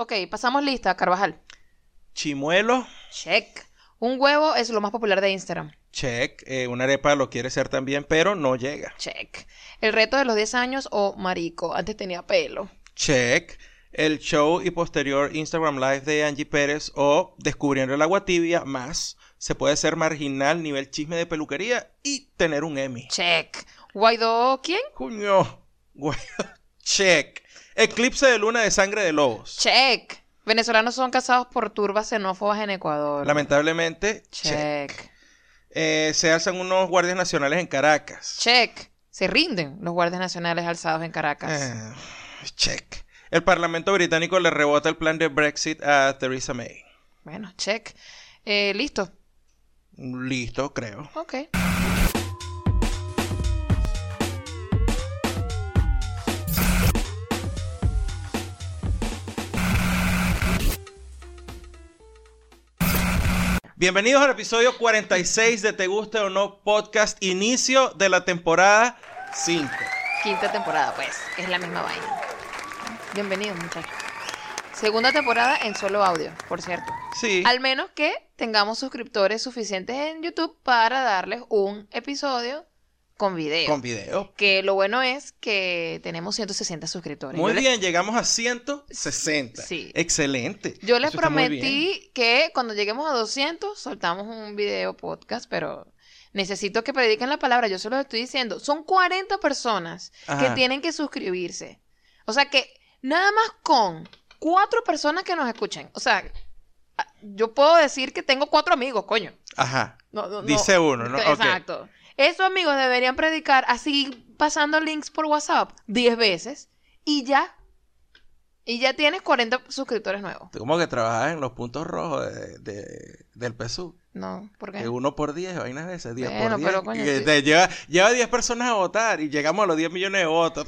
Ok, pasamos lista, Carvajal. Chimuelo, Check. Un huevo es lo más popular de Instagram. check. Eh, una arepa lo quiere ser también, pero no llega. Check. El reto de los 10 años o marico. Antes tenía pelo. Check. El show y posterior Instagram Live de Angie Pérez o Descubriendo el agua tibia más. Se puede ser marginal, nivel chisme de peluquería y tener un Emmy. Check. Guaidó, ¿quién? Coño. Güey. Check. Eclipse de luna de sangre de lobos. Check. Venezolanos son casados por turbas xenófobas en Ecuador. Lamentablemente, check. Check. Eh, se alzan unos guardias nacionales en Caracas. Check. Se rinden los guardias nacionales alzados en Caracas. Eh, check. El Parlamento británico le rebota el plan de Brexit a Theresa May. Bueno, check. Eh, Listo. Listo, creo. Ok. Bienvenidos al episodio 46 de Te Guste o No Podcast, inicio de la temporada 5. Quinta temporada, pues. Es la misma vaina. Bienvenidos, muchachos. Segunda temporada en solo audio, por cierto. Sí. Al menos que tengamos suscriptores suficientes en YouTube para darles un episodio con video. Con video. Que lo bueno es que tenemos 160 suscriptores. Muy bien, llegamos a 160. Sí. Excelente. Yo les Eso prometí que cuando lleguemos a 200 soltamos un video podcast, pero necesito que prediquen la palabra. Yo se los estoy diciendo. Son 40 personas que tienen que suscribirse. O sea que nada más con cuatro personas que nos escuchen. O sea, yo puedo decir que tengo cuatro amigos, coño. Ajá. No, no, no. Dice uno, ¿no? Exacto. Esos amigos deberían predicar así pasando links por WhatsApp 10 veces y ya. Y ya tienes 40 suscriptores nuevos. Tú como que trabajas en los puntos rojos de, de- del PSU. No, ¿por qué? Que uno por 10, vainas de esas, 10 Bueno, por 10. pero, coño, que sí. te lleva, lleva 10 personas a votar y llegamos a los 10 millones de votos.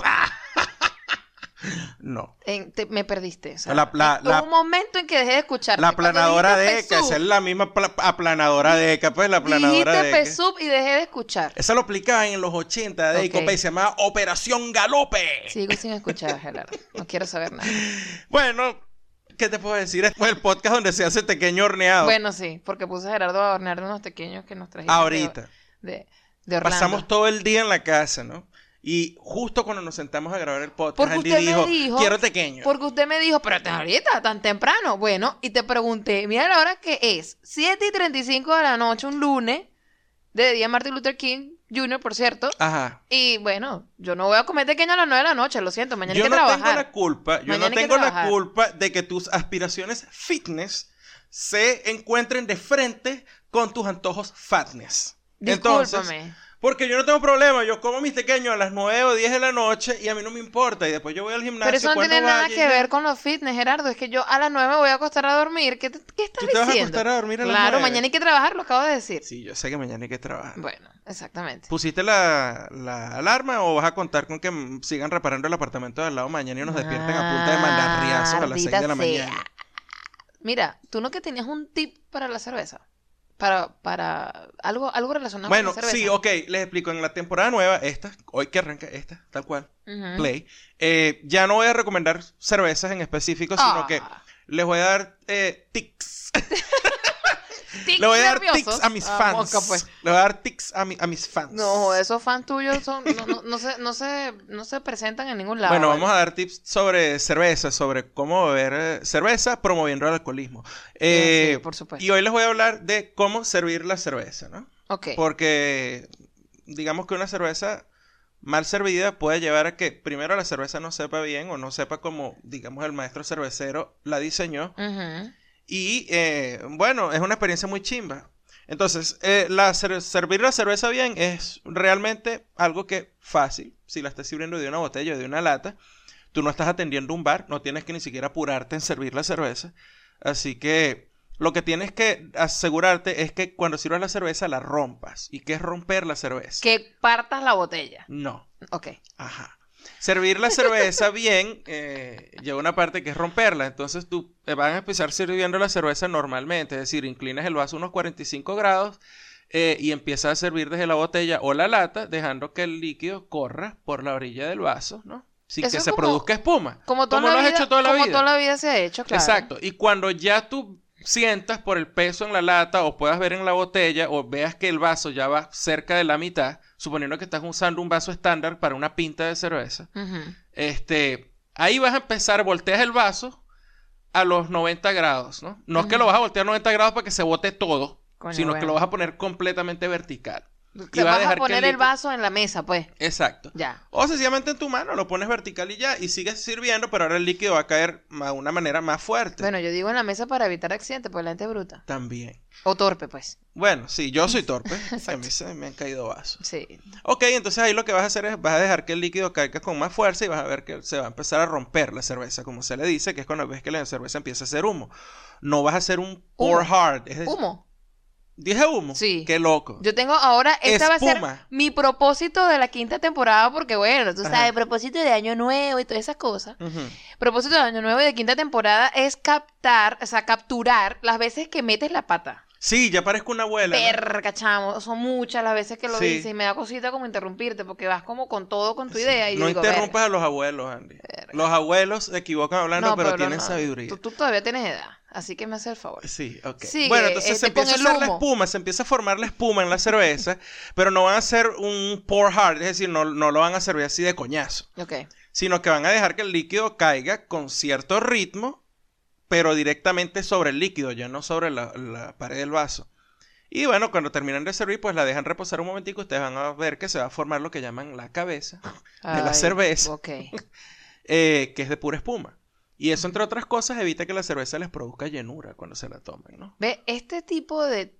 No. En- te- me perdiste. o sea, La- la- hubo la- un momento en que dejé de escucharte. La aplanadora de ECA, esa es la misma pla- aplanadora de ECA, pues la aplanadora de Dijiste ECA. PSUV y dejé de escuchar. Esa lo aplicaban en los 80 de Ok. Ecopa y se llamaba Operación Galope. Sigo sin escuchar, Gerardo. No quiero saber nada. Bueno, ¿qué te puedo decir? Es el podcast donde se hace pequeño horneado. Bueno, sí, porque puse a Gerardo a hornear de unos pequeños que nos trajiste. Ahorita. De, de Orlando. Pasamos todo el día en la casa, ¿no? Y justo cuando nos sentamos a grabar el podcast, Porque Andy usted me dijo, dijo- quiero pequeño. Porque usted me dijo, pero ahorita, tan temprano. Bueno, y te pregunté, mira la hora que es, 7 y 35 de la noche, un lunes, de día Martin Luther King Jr., por cierto. Ajá. Y bueno, yo no voy a comer pequeño a las 9 de la noche, lo siento, mañana Yo hay que no trabajar. tengo la culpa, yo Mañana no tengo la culpa de que tus aspiraciones fitness se encuentren de frente con tus antojos fatness. Entonces, Discúlpame. Porque yo no tengo problema, yo como mis pequeños a las 9 o 10 de la noche y a mí no me importa. Y después yo voy al gimnasio. Pero eso no tiene nada que ver con los fitness, Gerardo. Es que yo a las 9 me voy a acostar a dormir. ¿Qué, te- qué estás ¿Tú te vas a acostar a dormir a las Claro, 9? mañana hay que trabajar, lo acabo de decir. Sí, yo sé que mañana hay que trabajar. Bueno, exactamente. ¿Pusiste la, la alarma o vas a contar con que sigan reparando el apartamento de al lado mañana y nos despierten a punta de mandar riazos a las 6 de la Maldita mañana? sea. Mira, tú no que tenías un tip para la cerveza. Para, para algo, algo relacionado Bueno, con la cerveza. sí, ok, les explico. En la temporada nueva, esta, hoy que arranca esta, tal cual. Play, eh, ya no voy a recomendar cervezas en específico, sino Ah. que les voy a dar eh, tics. Tics Le voy a dar nerviosos. tics a mis Ah, fans. mosca, pues. Le voy a dar tics a, mi- a mis fans. No, esos fans tuyos son, no, no, no se, no, se, no se presentan en ningún lado. Bueno, vamos a dar tips sobre cerveza, sobre cómo beber eh, cerveza promoviendo el alcoholismo. Eh, sí, por supuesto. Y hoy les voy a hablar de cómo servir la cerveza, ¿no? Ok. Porque digamos que una cerveza mal servida puede llevar a que primero la cerveza no sepa bien o no sepa como, digamos, el maestro cervecero la diseñó. Ujú. Y eh, bueno, es una experiencia muy chimba. Entonces, eh, la servir la cerveza bien es realmente algo que fácil. Si la estás sirviendo de una botella o de una lata, tú no estás atendiendo un bar, no tienes que ni siquiera apurarte en servir la cerveza. Así que lo que tienes que asegurarte es que cuando sirvas la cerveza la rompas. ¿Y qué es romper la cerveza? Que partas la botella. No. Ok. Ajá. Servir la cerveza bien eh, lleva una parte que es romperla. Entonces tú eh, vas a empezar sirviendo la cerveza normalmente. Es decir, inclinas el vaso unos 45 grados eh, y empiezas a servir desde la botella o la lata, dejando que el líquido corra por la orilla del vaso, ¿no? sin Eso que se como- produzca espuma. Como, toda Como la lo has vida, hecho toda la como vida. toda la vida se ha hecho, claro. Exacto. Y cuando ya tú sientas por el peso en la lata o puedas ver en la botella o veas que el vaso ya va cerca de la mitad, suponiendo que estás usando un vaso estándar para una pinta de cerveza, este, ahí vas a empezar, volteas el vaso a los 90 grados, ¿no? No es que lo vas a voltear a 90 grados para que se bote todo, Coño, sino que lo vas a poner completamente vertical. Y vas a dejar poner el vaso en la mesa, pues. Exacto. Ya. O sencillamente en tu mano lo pones vertical y ya, y sigues sirviendo, pero ahora el líquido va a caer de una manera más fuerte. Bueno, yo digo en la mesa para evitar accidentes, pues la gente es bruta. También. O torpe, pues. Bueno, sí, yo soy torpe. a mí se me han caído vasos. Sí. Ok, entonces ahí lo que vas a hacer es vas a dejar que el líquido caiga con más fuerza y vas a ver que se va a empezar a romper la cerveza, como se le dice, que es cuando ves que la cerveza empieza a hacer humo. No vas a hacer un pour hard. es decir- Humo. Dije humo. Sí. Qué loco. Yo tengo ahora, esta va a ser mi propósito de la quinta temporada, porque bueno, tú Ajá. sabes, propósito de año nuevo y todas esas cosas. Propósito de año nuevo y de quinta temporada es captar, o sea, capturar las veces que metes la pata. Sí, ya parezco una abuela. ¿no? Verga, chamo, son muchas las veces que lo Sí. dices y me da cosita como interrumpirte porque vas como con todo con tu idea y no digo, interrumpas a los abuelos, Andy. Verga. Los abuelos se equivocan hablando, No, pero, no, tienen no, sabiduría. Tú, tú todavía tienes edad, así que me hace el favor. Sí, ok. Sigue, bueno, entonces se este, con empieza a hacer la espuma, se empieza a formar la espuma en la cerveza, pero no van a hacer un pour hard, es decir, no, no lo van a servir así de coñazo, Ok. sino que van a dejar que el líquido caiga con cierto ritmo, pero directamente sobre el líquido, ya no sobre la, la pared del vaso. Y bueno, cuando terminan de servir, pues la dejan reposar un momentico, ustedes van a ver que se va a formar lo que llaman la cabeza, De la cerveza. Ok. eh, que es de pura espuma. Y eso, entre otras cosas, evita que la cerveza les produzca llenura cuando se la tomen, ¿no? Ve, este tipo de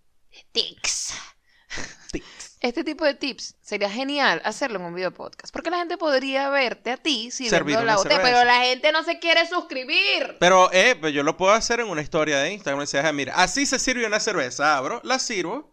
tics. Este tipo de tips sería genial hacerlo en un video podcast. Porque la gente podría verte a ti sirviendo Servir la botella. cerveza. Pero la gente no se quiere suscribir. Pero, eh, pues yo lo puedo hacer en una historia de Instagram. Me decía, mira, así se sirve una cerveza. Abro, la sirvo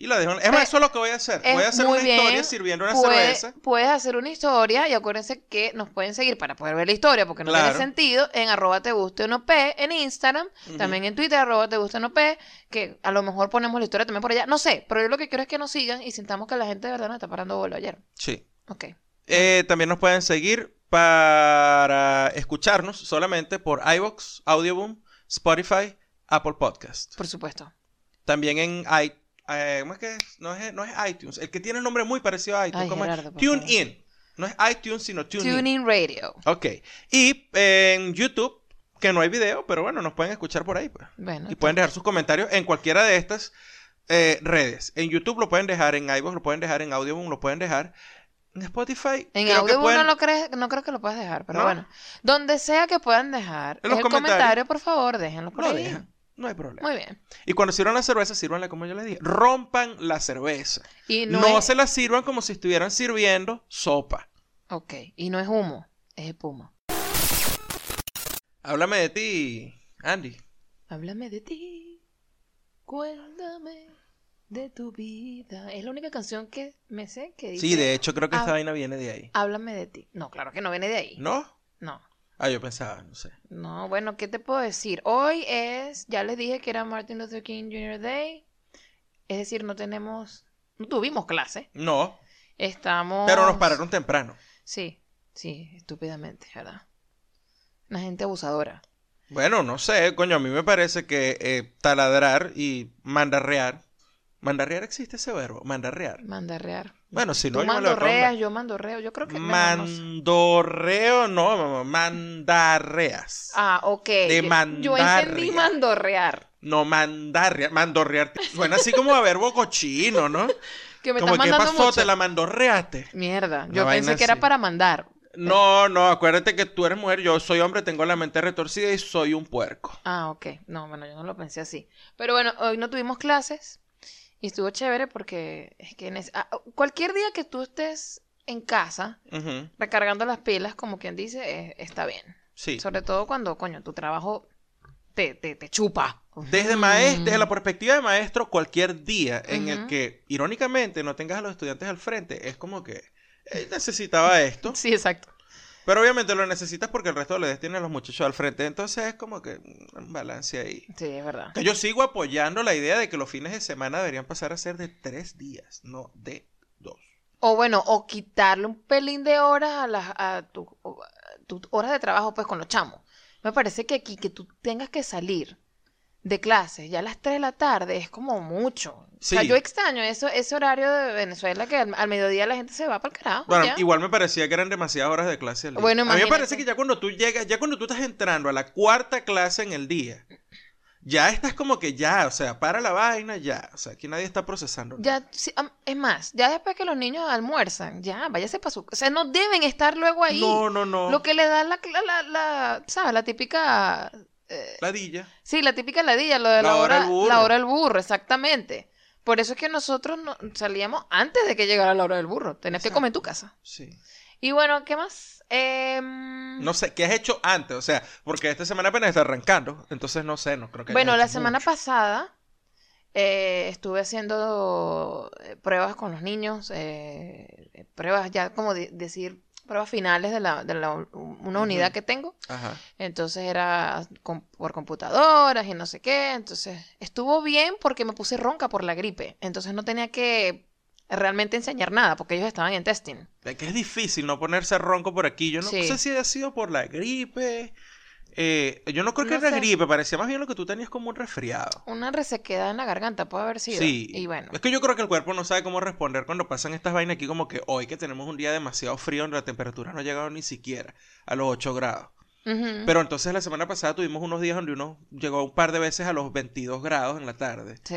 y la dejo. Es más, eso es lo que voy a hacer. es Voy a hacer una historia sirviendo una Puede- cerveza. Puedes hacer una historia y acuérdense que nos pueden seguir para poder ver la historia porque no Claro. tiene sentido en arroba te guste no p en Instagram, también en Twitter arroba te guste no p que a lo mejor ponemos la historia también por allá, no sé, pero yo lo que quiero es que nos sigan y sintamos que la gente de verdad nos está parando bola ayer. Sí. Ok. Eh, también nos pueden seguir para escucharnos solamente por iVoox, Audioboom, Spotify, Apple Podcast. Por supuesto. También en i- eh, ¿cómo es que es? No es, no es iTunes. El que tiene un nombre muy parecido a iTunes. Ay. Gerardo. TuneIn. No es iTunes, sino TuneIn. Tuning Radio. Ok. Y eh, en YouTube, que no hay video, pero bueno, nos pueden escuchar por ahí. Pues. Bueno. Y pueden dejar sus comentarios en cualquiera de estas eh, redes. En YouTube lo pueden dejar, en iVoox lo pueden dejar, en Audioboom lo pueden dejar. En Spotify. En audio pueden- no lo crees, no creo que lo puedas dejar, pero ¿No? bueno. Donde sea que puedan dejar En los el comentarios. comentario, por favor, déjenlo por Lo ahí. dejan. No hay problema. Muy bien. Y cuando sirvan la cerveza, sírvanla como yo les dije. Rompan la cerveza. Y No, no, es... se la sirvan como si estuvieran sirviendo sopa. Ok. Y no es humo, es espuma. Háblame de ti, Andy. Háblame de ti. Cuéntame de tu vida. Es la única canción que me sé que dice. Sí, de hecho, creo que esta vaina viene de ahí. Háblame de ti. No, claro que no viene de ahí. ¿No? No. Ah, yo pensaba, no sé. No, bueno, ¿qué te puedo decir? Hoy es, ya les dije que era Martin Luther King Jr. Day. Es decir, no tenemos, no tuvimos clase. No, Estamos. pero nos pararon temprano. Sí, sí, estúpidamente, ¿verdad? Una gente abusadora. Bueno, no sé, coño, a mí me parece que eh, taladrar y mandarrear. ¿Mandarrear existe ese verbo? Mandarrear. Mandarrear. Bueno, si no, yo mandorreas, yo mandorreo. Yo creo que. Mandorreo, no, mamá, mandarreas. Ah, ok. De Yo- Yo entendí mandorrear. No, mandarrear. Mandorrear. Suena así como a verbo cochino, ¿no? Que me como estás que mandando pasó, mucho. te la mandorreaste. Mierda. Yo pensé que era para mandar. No, no, acuérdate que tú eres mujer, yo soy hombre, tengo la mente retorcida y soy un puerco. Ah, ok. No, bueno, yo no lo pensé así. Pero bueno, hoy no tuvimos clases y estuvo chévere porque es que ah, cualquier día que tú estés en casa recargando las pilas, como quien dice, eh, está bien. Sí. Sobre todo cuando, coño, tu trabajo te, te, te chupa. Desde, maes- desde la perspectiva de maestro, cualquier día en el que, irónicamente, no tengas a los estudiantes al frente, es como que él necesitaba esto, Sí, exacto. Pero obviamente lo necesitas porque el resto de los tiene a los muchachos al frente, entonces es como que un balance ahí. Sí, es verdad. Que yo sigo apoyando la idea de que los fines de semana deberían pasar a ser de tres días, no de dos. O bueno, o quitarle un pelín de horas a las a tu- tus horas de trabajo pues con los chamos. Me parece que aquí que tú tengas que salir de clases ya a las 3 de la tarde es como mucho. O sea, yo extraño eso, ese horario de Venezuela que al, al mediodía la gente se va para el carajo. Bueno, ya. igual me parecía que eran demasiadas horas de clase al día. Bueno, a mí me parece que ya cuando tú llegas, ya cuando tú estás entrando a la cuarta clase en el día, ya estás como que ya, o sea, para la vaina, ya. O sea, aquí nadie está procesando. Ya, sí, es más, ya después que los niños almuerzan, ya, váyase para su... O sea, no deben estar luego ahí. No, no, no. Lo que le da la, la, la, la- ¿sabes? La típica... eh, Ladilla. sí, la típica ladilla, lo de La la, hora hora, del burro. la hora del burro, exactamente. Por eso es que nosotros no- salíamos antes de que llegara la hora del burro. Tenías que comer en tu casa. Sí. Y bueno, ¿qué más? Em, No sé, ¿qué has hecho antes? O sea, porque esta semana apenas está arrancando. Entonces no sé, no creo que. Bueno, la semana mucho. pasada eh, estuve haciendo eh, pruebas con los niños, eh, eh, pruebas ya como de- decir, pruebas finales de la, de la una unidad que tengo. Ajá. Entonces era por computadoras y no sé qué. Entonces estuvo bien porque me puse ronca por la gripe. Entonces no tenía que realmente enseñar nada porque ellos estaban en testing. Es que es difícil no ponerse ronco por aquí. Yo no Sí. sé si ha sido por la gripe. Eh, yo no creo que era sé. gripe, parecía más bien lo que tú tenías como un resfriado. Una resequedad en la garganta puede haber sido. Sí. Y bueno. Es que yo creo que el cuerpo no sabe cómo responder cuando pasan estas vainas aquí, como que hoy que tenemos un día demasiado frío, donde la temperatura no ha llegado ni siquiera a los 8 grados. Pero entonces la semana pasada tuvimos unos días donde uno llegó un par de veces a los 22 grados en la tarde. Sí,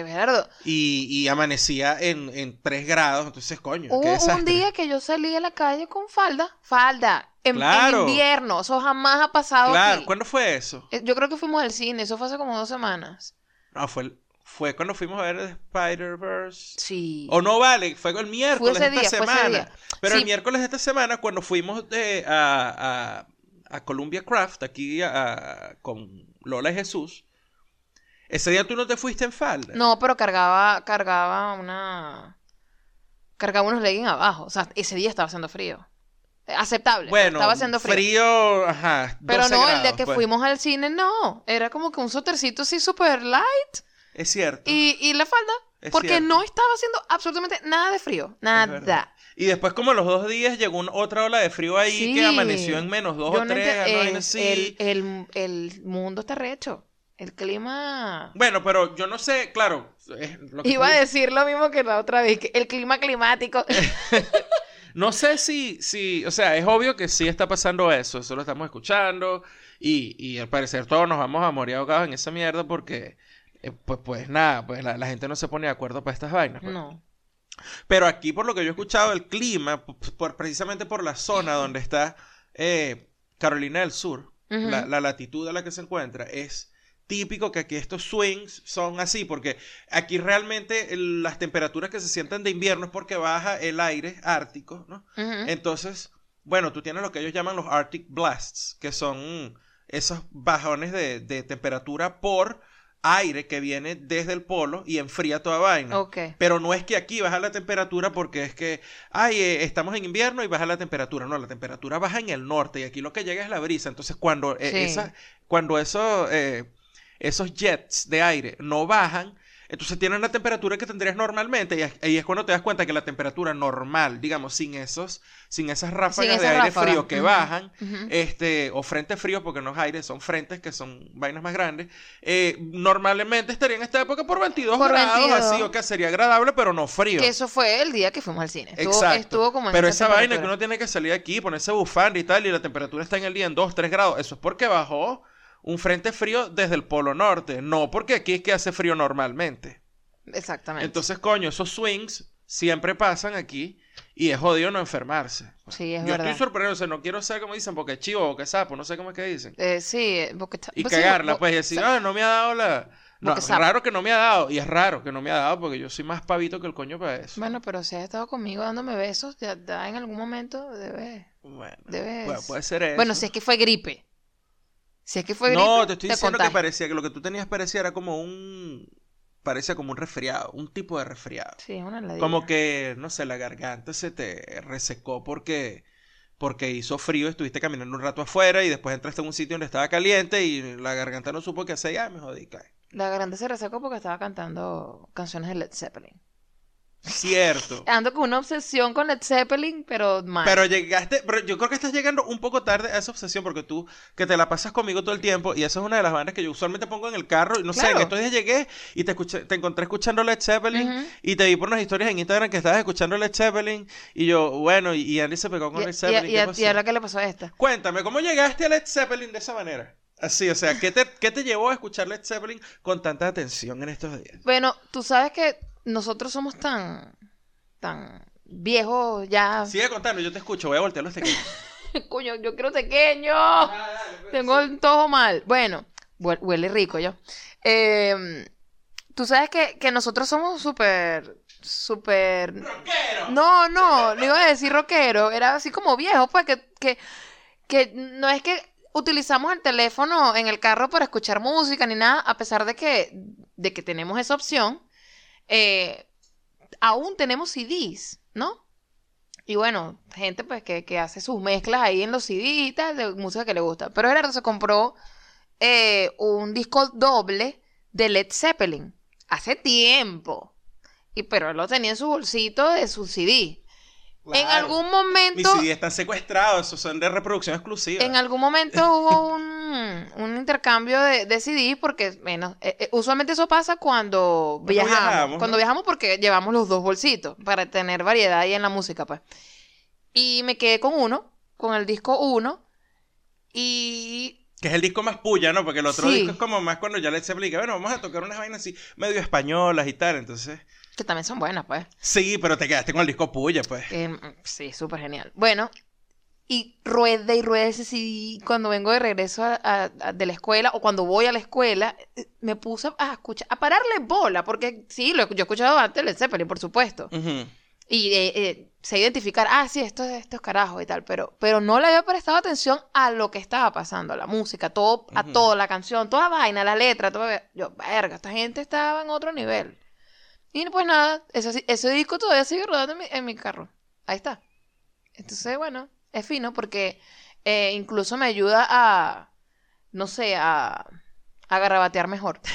Y, y amanecía en, en 3 grados, entonces coño, qué Hubo un día que yo salí a la calle con falda, falda, en, invierno, eso jamás ha pasado Claro, aquí. ¿cuándo fue eso? Eh, Yo creo que fuimos al cine, eso fue hace como dos semanas. No, fue, el- fue cuando fuimos a ver Spider-Verse. Sí. O no vale, fue el miércoles de esta día, fue semana. Pero el miércoles de esta semana, cuando fuimos de, a, a, Columbia Craft, aquí a- a- con Lola y Jesús, ese día tú no te fuiste en falda. No, pero cargaba, cargaba una, cargaba unos leggings abajo. O sea, ese día estaba haciendo frío. Eh, Aceptable. Bueno, estaba haciendo frío. frío, ajá. Pero 12 no, el día que pues. fuimos al cine, no. Era como que un sotercito así super light Es cierto. y, y la falda. Es porque cierto. no estaba haciendo absolutamente nada de frío. Nada. Y después, como los dos días, llegó un- otra ola de frío ahí Sí. que amaneció en menos dos Yo o no tres. enti- ¿no? El, el, el, el mundo está recho. El clima. Bueno, pero yo no sé, claro. es lo que Iba tú- a decir lo mismo que la otra vez, que el clima climático. No sé si, si, o sea, es obvio que sí está pasando eso, eso lo estamos escuchando y, y al parecer todos nos vamos a morir ahogados en esa mierda porque, eh, pues, pues nada, pues la, la gente no se pone de acuerdo para estas vainas. pues. No. Pero aquí, por lo que yo he escuchado, el clima, por, precisamente por la zona donde está eh, Carolina del Sur, la, la latitud a la que se encuentra, es típico que aquí estos swings son así, porque aquí realmente el- las temperaturas que se sienten de invierno es porque baja el aire ártico, ¿no? Entonces, bueno, tú tienes lo que ellos llaman los Arctic Blasts, que son esos bajones de, de temperatura por aire que viene desde el polo y enfría toda vaina. Pero no es que aquí baja la temperatura porque es que, ay, eh, estamos en invierno y baja la temperatura. No, la temperatura baja en el norte y aquí lo que llega es la brisa. Entonces, cuando, eh, Sí. esa- cuando eso, eh, esos jets de aire no bajan, entonces tienen la temperatura que tendrías normalmente y es- ahí es cuando te das cuenta que la temperatura normal, digamos, sin esos, sin esas ráfagas esas de aire ráfagas. frío que bajan, este, o frentes fríos, porque no es aire, son frentes que son vainas más grandes, eh, normalmente estaría en esta época por 22 Por grados, 22. así, o que sería agradable, pero no frío. Que eso fue el día que fuimos al cine. Estuvo, Exacto. estuvo como en pero esa vaina que uno tiene que salir aquí, ponerse bufanda y tal, y la temperatura está en el día en 2, 3 grados, eso es porque bajó un frente frío desde el polo norte, no porque aquí es que hace frío normalmente. Exactamente. Entonces, coño, esos swings siempre pasan aquí y es jodido no enfermarse. sí, es Yo verdad. estoy sorprendido, o sea, no quiero ser como dicen, porque chivo o que sapo, no sé cómo es que dicen. Eh, sí, eh, porque está- Y pues cagarla, pues, y decir, ah, no me ha dado la... No, Boca es raro que no me ha dado, y es raro que no me ha dado, porque yo soy más pavito que el coño para eso. Bueno, pero si has estado conmigo dándome besos, ya, ya en algún momento debes. Bueno, Debes- puede, puede ser eso. Bueno, si es que fue gripe. Si es que fue gripe. No, te estoy diciendo que parecía que lo que tú tenías parecía era como un... Parecía como un resfriado, un tipo de resfriado. Sí, una. Como que, no sé, la garganta se te resecó porque, porque hizo frío, estuviste caminando un rato afuera y después entraste a un sitio donde estaba caliente y la garganta no supo qué hacer y ah, me jodí, cae. La grande se resecó porque estaba cantando canciones de Led Zeppelin. Cierto. Ando con una obsesión con Led Zeppelin, pero mal. Pero llegaste, pero yo creo que estás llegando un poco tarde a esa obsesión porque tú, que te la pasas conmigo todo el tiempo y esa es una de las bandas que yo usualmente pongo en el carro y no sé, en estos días llegué y te escuché, te encontré escuchando Led Zeppelin y te vi por unas historias en Instagram que estabas escuchando Led Zeppelin y yo, bueno, y, y Andy se pegó con y, Led y- Zeppelin. y- ¿qué y ahora qué le pasó a esta. Cuéntame, ¿cómo llegaste a Led Zeppelin de esa manera? Así, o sea, ¿qué te, ¿qué te llevó a escuchar Led Zeppelin con tanta atención en estos días? Bueno, tú sabes que nosotros somos tan, tan viejos ya. Sigue contando, yo te escucho, voy a voltear los teclados. Coño, yo quiero pequeño. Tengo el todo mal. Bueno, hue- huele rico yo. Eh, tú sabes que, que nosotros somos súper, súper... No, no, no iba a decir rockero, era así como viejo, pues que, que, que no es que utilizamos el teléfono en el carro para escuchar música ni nada, a pesar de que, de que tenemos esa opción, eh, aún tenemos CDs, ¿no? Y bueno, gente pues que, que hace sus mezclas ahí en los CDs y tal, de música que le gusta. Pero Gerardo se compró eh, un disco doble de Led Zeppelin hace tiempo. Y pero él lo tenía en su bolsito de su CD. En algún Mis momento, CD están secuestrados, esos son de reproducción exclusiva. en algún momento hubo un, un intercambio de, de CD porque, bueno, eh, eh, usualmente eso pasa cuando viajamos. viajamos, cuando viajamos porque llevamos los dos bolsitos para tener variedad ahí en la música, pues. Y me quedé con uno, con el disco 1. Y Que es el disco más puya, ¿no? Porque el otro Sí. disco es como más cuando ya Led Zeppelin, que bueno, vamos a tocar unas vainas así, medio españolas y tal, entonces... que también son buenas, pues. Sí, pero te quedaste con el disco puya, pues. Eh, sí, súper genial. Bueno, y rueda y rueda ese CD cuando vengo de regreso a- a- a- de la escuela o cuando voy a la escuela, eh, me puse a escuchar, a pararle bola, porque sí, lo, yo he escuchado antes Led Zeppelin, por supuesto. Y eh, eh, sé identificar, ah, sí, esto es estos carajos y tal, pero, pero no le había prestado atención a lo que estaba pasando, a la música, todo, a todo, la canción, toda vaina, la letra, todo. Yo, verga, esta gente estaba en otro nivel. Y pues nada, ese, ese disco todavía sigue rodando en mi, en mi carro. Ahí está. Entonces, bueno, es fino porque eh, incluso me ayuda a, no sé, a, a garrabatear mejor.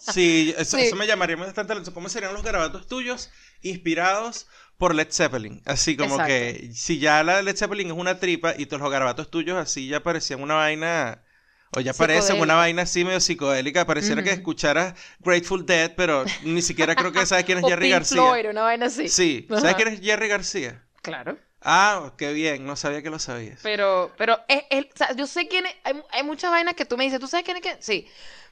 Sí, eso, Sí. eso me llamaría bastante la. ¿Cómo serían los garabatos tuyos inspirados por Led Zeppelin? Así como Exacto. que si ya la de Led Zeppelin es una tripa y todos los garabatos tuyos así ya parecían una vaina... O ya parecen una vaina así medio psicodélica. Pareciera que escucharas Grateful Dead, pero ni siquiera creo que sabes quién es O Jerry Pink García. Floyd, una vaina así. Sí, ¿sabes quién es Jerry García? Claro. Ah, qué bien, no sabía que lo sabías. Pero, pero, es, es- o sea, yo sé quién es, hay, hay muchas vainas que tú me dices, ¿tú sabes quién es quién? Sí,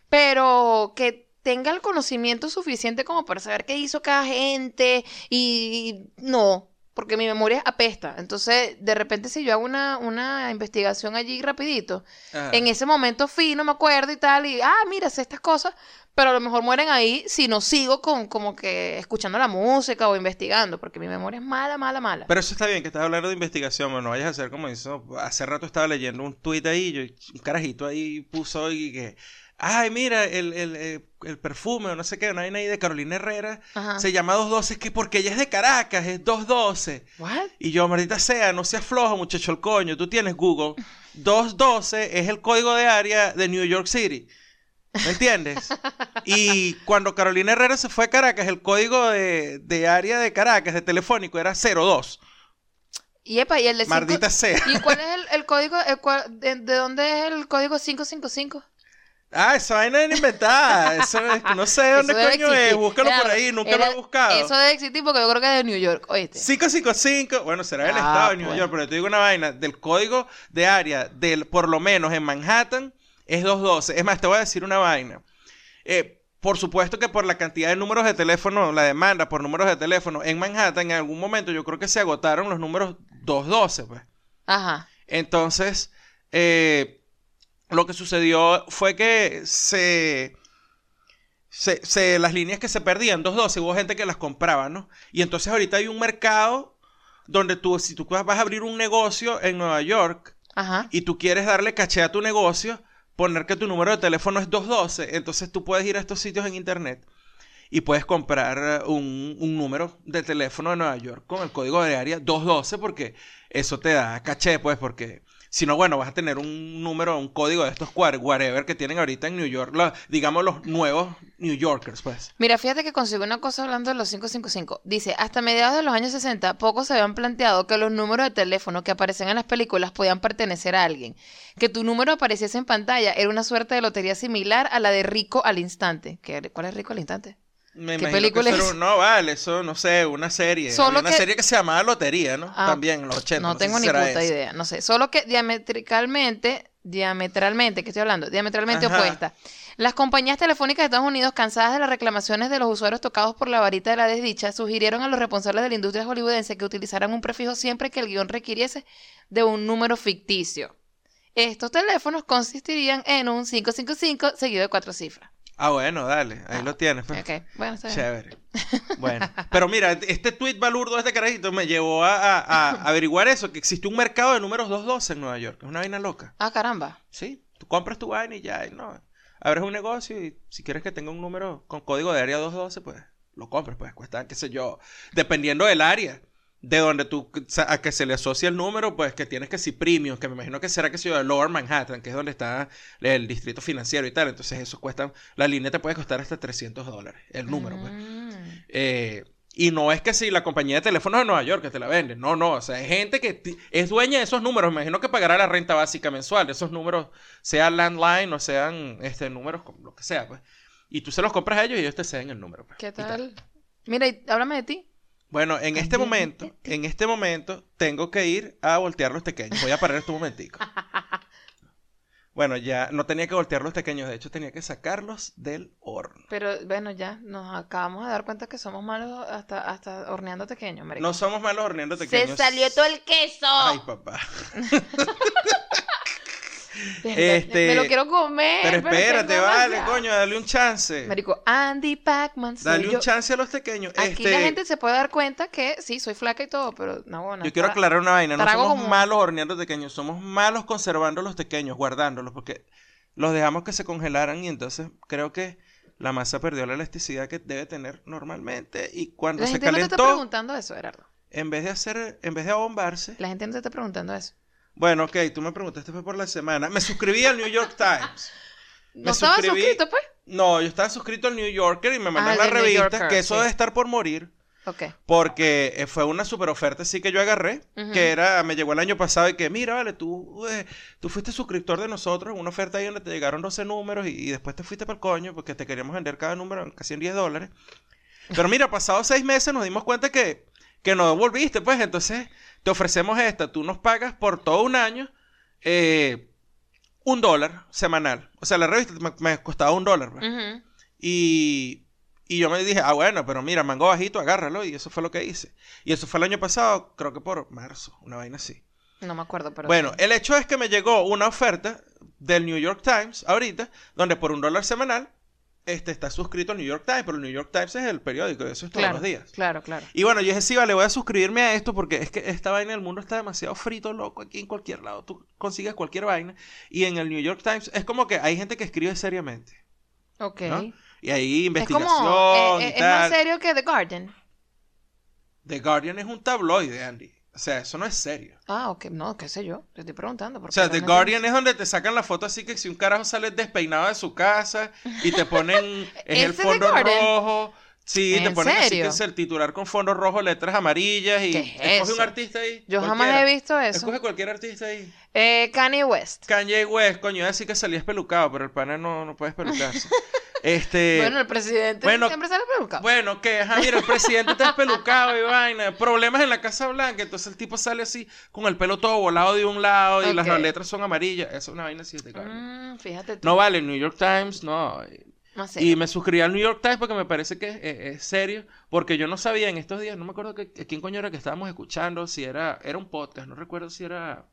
pero que tenga el conocimiento suficiente como para saber qué hizo cada gente y no, porque mi memoria apesta. Entonces, de repente si yo hago una, una investigación allí rapidito, en ese momento fui, no me acuerdo y tal, y, ah, mira, sé estas cosas, pero a lo mejor mueren ahí si no sigo con como que escuchando la música o investigando, porque mi memoria es mala, mala, mala. Pero eso está bien, que estás hablando de investigación, pero no vayas a hacer como eso. Hace rato estaba leyendo un tuit ahí, yo, un carajito ahí puso y que, ay, mira, el, el, el, el perfume o no sé qué, una vaina ahí de Carolina Herrera, Ajá. se llama 212, es que porque ella es de Caracas, es 212. ¿What? Y yo, maldita sea, no seas flojo, muchacho, el coño, tú tienes Google. 212 es el código de área de New York City. ¿Me entiendes? Y cuando Carolina Herrera se fue a Caracas, el código de, de área de Caracas, de telefónico, era 02. Y epa, y el de Maldita sea. ¿Y cuál es el, el código? el de, de dónde es el código 555? Ah, esa vaina era inventada. Eso es, no sé dónde Eso coño es. Búscalo por ahí, nunca era- lo he buscado. Eso debe existir porque yo creo que es de New York, oíste. 555, bueno, será del Ah, estado de New pues. York, pero te digo una vaina, del código de área, del, por lo menos en Manhattan, es 212. Es más, te voy a decir una vaina. Eh, por supuesto que por la cantidad de números de teléfono, la demanda por números de teléfono en Manhattan, en algún momento yo creo que se agotaron los números 212, pues. Ajá. Entonces, eh, lo que sucedió fue que se, se, se- las líneas que se perdían, 212, hubo gente que las compraba, ¿no? Y entonces ahorita hay un mercado donde tú, si tú vas a abrir un negocio en Nueva York Ajá. y tú quieres darle caché a tu negocio, poner que tu número de teléfono es 212, entonces tú puedes ir a estos sitios en internet y puedes comprar eh, un, un número de teléfono de Nueva York con el código de área 212 porque eso te da caché, pues, porque Sino, bueno, vas a tener un número, un código de estos whatever que tienen ahorita en New York, digamos los nuevos New Yorkers, pues. Mira, fíjate que consigo una cosa hablando de los 555. Dice, hasta mediados de los años 60, pocos se habían planteado que los números de teléfono que aparecen en las películas podían pertenecer a alguien. Que tu número apareciese en pantalla era una suerte de lotería similar a la de Rico al instante. ¿Qué- ¿Cuál es Rico al instante? Me ¿Qué que película eso es? No, vale, eso no sé, una serie. Solo una que- serie que se llamaba Lotería, ¿no? Ah, También en los 80. No, tengo si ni puta idea, no sé. Solo que diametralmente, diametralmente, ¿qué estoy hablando? Diametralmente Ajá. opuesta. Las compañías telefónicas de Estados Unidos, cansadas de las reclamaciones de los usuarios tocados por la varita de la desdicha, sugirieron a los responsables de la industria hollywoodense que utilizaran un prefijo siempre que el guion requiriese de un número ficticio. Estos teléfonos consistirían en un 555 seguido de cuatro cifras. Ah, bueno, dale, ahí Ah, lo tienes. pues. Ok, bueno, está bien. Chévere. Bueno, pero mira, este tweet balurdo de este carajito me llevó a, a- a averiguar eso, que existe un mercado de números 212 en Nueva York. Es una vaina loca. Ah, caramba. Sí, tú compras tu vaina y ya, y no. Abres un negocio y si quieres que tenga un número con código de área 212, pues lo compras, pues cuesta, qué sé yo, dependiendo del área. De donde tú, a que se le asocia el número, pues que tienes que si premium, que me imagino que será que sea de Lower Manhattan, que es donde está el distrito financiero y tal. Entonces eso cuesta, la línea te puede costar hasta 300 dólares, el número, pues. Mm. Eh, y no es que si la compañía de teléfonos de Nueva York que te la vende. No, no. O sea, hay gente que es dueña de esos números. Me imagino que pagará la renta básica mensual. de Esos números, sean landline o sean este, números, lo que sea, pues. Y tú se los compras a ellos y ellos te ceden el número. pues. ¿Qué Y tal? Mira, y háblame de ti. Bueno, en este momento, en este momento, tengo que ir a voltear los pequeños. Voy a parar este momentico. Bueno, ya no tenía que voltear los pequeños, de hecho tenía que sacarlos del horno. Pero bueno, ya nos acabamos de dar cuenta que somos malos hasta, hasta horneando pequeños, marico. No somos malos horneando Se pequeños. salió todo el queso. Ay, papá. Este- Me lo quiero comer. Pero espérate, vale, coño, dale un chance. Marico, Andy Pacman. Dale un chance a los pequeños. Aquí Este, la gente se puede dar cuenta que sí, soy flaca y todo, pero no, bueno. Yo quiero aclarar una vaina. No somos como- malos horneando pequeños, somos malos conservando los pequeños, guardándolos, porque los dejamos que se congelaran y entonces creo que la masa perdió la elasticidad que debe tener normalmente y cuando La se gente no te está preguntando eso, Gerardo. en vez de hacer, en vez de abombarse, La gente no te está preguntando eso. Bueno, ok, tú me preguntaste fue por la semana, me suscribí al New York Times. ¿No estabas suscribí- suscrito, pues? No, yo estaba suscrito al New Yorker y me mandaron el la revista, Yorker, que eso sí. debe estar por morir. Ok. Porque eh, fue una super oferta sí que yo agarré, que era, me llegó el año pasado y que, mira, vale, tú, eh, tú fuiste suscriptor de nosotros, una oferta ahí donde te llegaron 12 números y, y después te fuiste para el coño porque te queríamos vender cada número casi en 10 dólares. Pero mira, pasados seis meses nos dimos cuenta que, que no volviste, pues entonces te ofrecemos esta, tú nos pagas por todo un año eh, un dólar semanal. O sea, la revista me, me costaba un dólar. pues. Y, y yo me dije, ah, bueno, pero mira, mango bajito, agárralo. Y eso fue lo que hice. Y eso fue el año pasado, creo que por marzo, una vaina así. No me acuerdo, pero. bueno, sí. el hecho es que me llegó una oferta del New York Times ahorita, donde por un dólar semanal este, está suscrito al New York Times, pero el New York Times es el periódico, eso es todos claro, los días. Claro, claro. Y bueno, yo dije, sí, vale, voy a suscribirme a esto porque es que esta vaina del mundo está demasiado frito, loco, aquí en cualquier lado. Tú consigues cualquier vaina. Y en el New York Times es como que hay gente que escribe seriamente. Ok. ¿no? Y ahí Es investigación como. eh, eh, y es más serio que The Guardian. The Guardian es un tabloide, Andy. O sea, eso no es serio. Ah, ok. No, qué sé yo. Te estoy preguntando. O sea, The Guardian es donde te sacan la foto así que si un carajo sale despeinado de su casa y te ponen en el ¿Ese The fondo rojo. Sí, te ¿En ponen así que serio? es el titular con fondo rojo, letras amarillas y ¿Qué es escoge un artista ahí. Yo jamás he visto eso. Escoge cualquier artista ahí. Eh, Kanye West. Kanye West, coño, iba a decir que salía espelucado, pero el pana no, no puede espelucarse. este, bueno, el presidente bueno, siempre sale pelucado. Bueno, que, ajá, mira, el presidente está espelucado y vaina. Problemas en la Casa Blanca. Entonces el tipo sale así, con el pelo todo volado de un lado y las letras son amarillas. Esa es una vaina así de. Mm, fíjate tú. No vale, el New York Times, no. No sé. Y me suscribí al New York Times porque me parece que es, es- es serio. Porque yo no sabía en estos días, no me acuerdo que quién coño era que estábamos escuchando, si era, era un podcast, no recuerdo si era.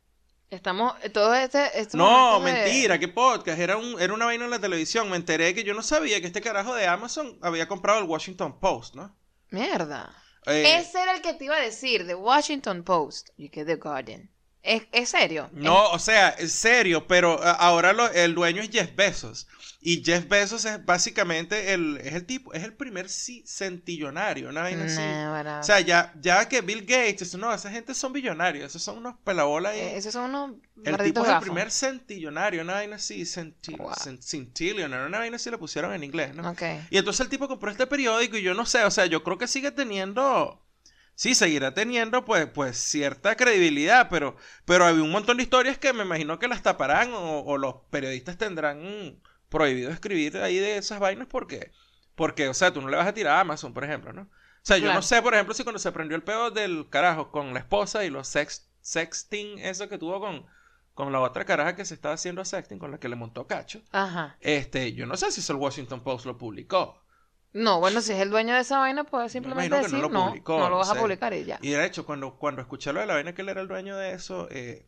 Estamos. Todo este. estos No, momentos de- mentira, qué podcast. Era, un, era una vaina en la televisión. Me enteré que yo no sabía que este carajo de Amazon había comprado el Washington Post, ¿no? Mierda. Eh, Ese era el que te iba a decir, The Washington Post. Y que The Guardian. Es, es serio. No, o sea, es serio, pero a- ahora lo- el dueño es Jeff Bezos. Y Jeff Bezos es básicamente el, es el tipo, es el primer centillonario, una vaina así. Bueno. O sea, ya, ya que Bill Gates, eso, no, esa gente son billonarios, esos son unos pelabolas. Eh, esos son unos el tipo es el primer centillonario, una vaina así, centi, Wow. centillionaire, una vaina así le pusieron en inglés, ¿no? Ok. Y entonces el tipo compró este periódico y yo no sé, o sea, yo creo que sigue teniendo, sí, seguirá teniendo pues, pues cierta credibilidad, pero, pero había un montón de historias que me imagino que las taparán o, o los periodistas tendrán prohibido escribir ahí de esas vainas porque, porque, o sea, tú no le vas a tirar a Amazon, por ejemplo, ¿no? O sea, yo Claro. no sé, por ejemplo, si cuando se prendió el pedo del carajo con la esposa y los sex, sexting, eso que tuvo con, con la otra caraja que se estaba haciendo sexting, con la que le montó cacho. Ajá. Este, yo no sé si eso el Washington Post lo publicó. No, bueno, si es el dueño de esa vaina, puedes simplemente no decir lo no, publicó, no lo vas a publicar y ya. Y de hecho, cuando, cuando escuché lo de la vaina que él era el dueño de eso, eh,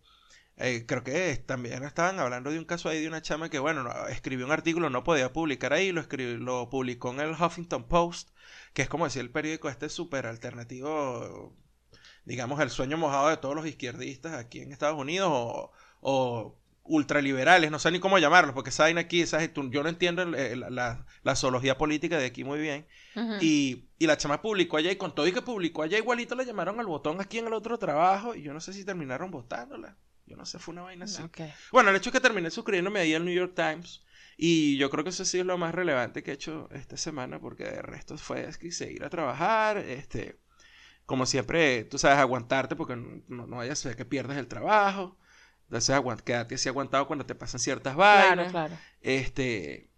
eh, creo que es- también estaban hablando de un caso ahí de una chama que, bueno, no- escribió un artículo, no podía publicar ahí, lo, escribió, lo publicó en el Huffington Post, que es como decir el periódico este súper alternativo, digamos, el sueño mojado de todos los izquierdistas aquí en Estados Unidos o, o ultraliberales, no sé ni cómo llamarlos, porque vaina aquí, yo no entiendo la, la zoología política de aquí muy bien. Y, y la chama publicó allá y con todo y que publicó allá igualito le llamaron al botón aquí en el otro trabajo y yo no sé si terminaron votándola. Yo no sé, fue una vaina así. Bueno, el hecho es que terminé suscribiéndome ahí al New York Times y yo creo que eso sí es lo más relevante que he hecho esta semana porque de resto fue es que seguir a trabajar, este, como siempre, tú sabes, aguantarte porque no, no, no vaya a ser que pierdes el trabajo. Entonces, aguant quédate así aguantado cuando te pasan ciertas vainas. Claro, claro. Este.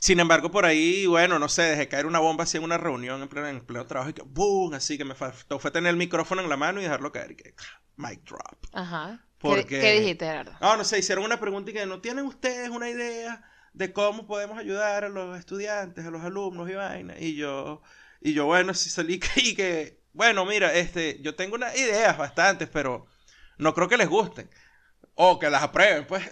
Sin embargo, por ahí, bueno, no sé, dejé caer una bomba así en una reunión en pleno, en pleno trabajo y que ¡boom! Así que me faltó fue tener el micrófono en la mano y dejarlo caer y que mic drop. Ajá. ¿Qué, Porque- qué dijiste, Gerardo? No, no sé, hicieron una pregunta y que no tienen ustedes una idea de cómo podemos ayudar a los estudiantes, a los alumnos y vaina. Y yo, y yo, bueno, sí salí y que, bueno, mira, este, yo tengo unas ideas bastantes, pero no creo que les gusten. O que las aprueben, pues.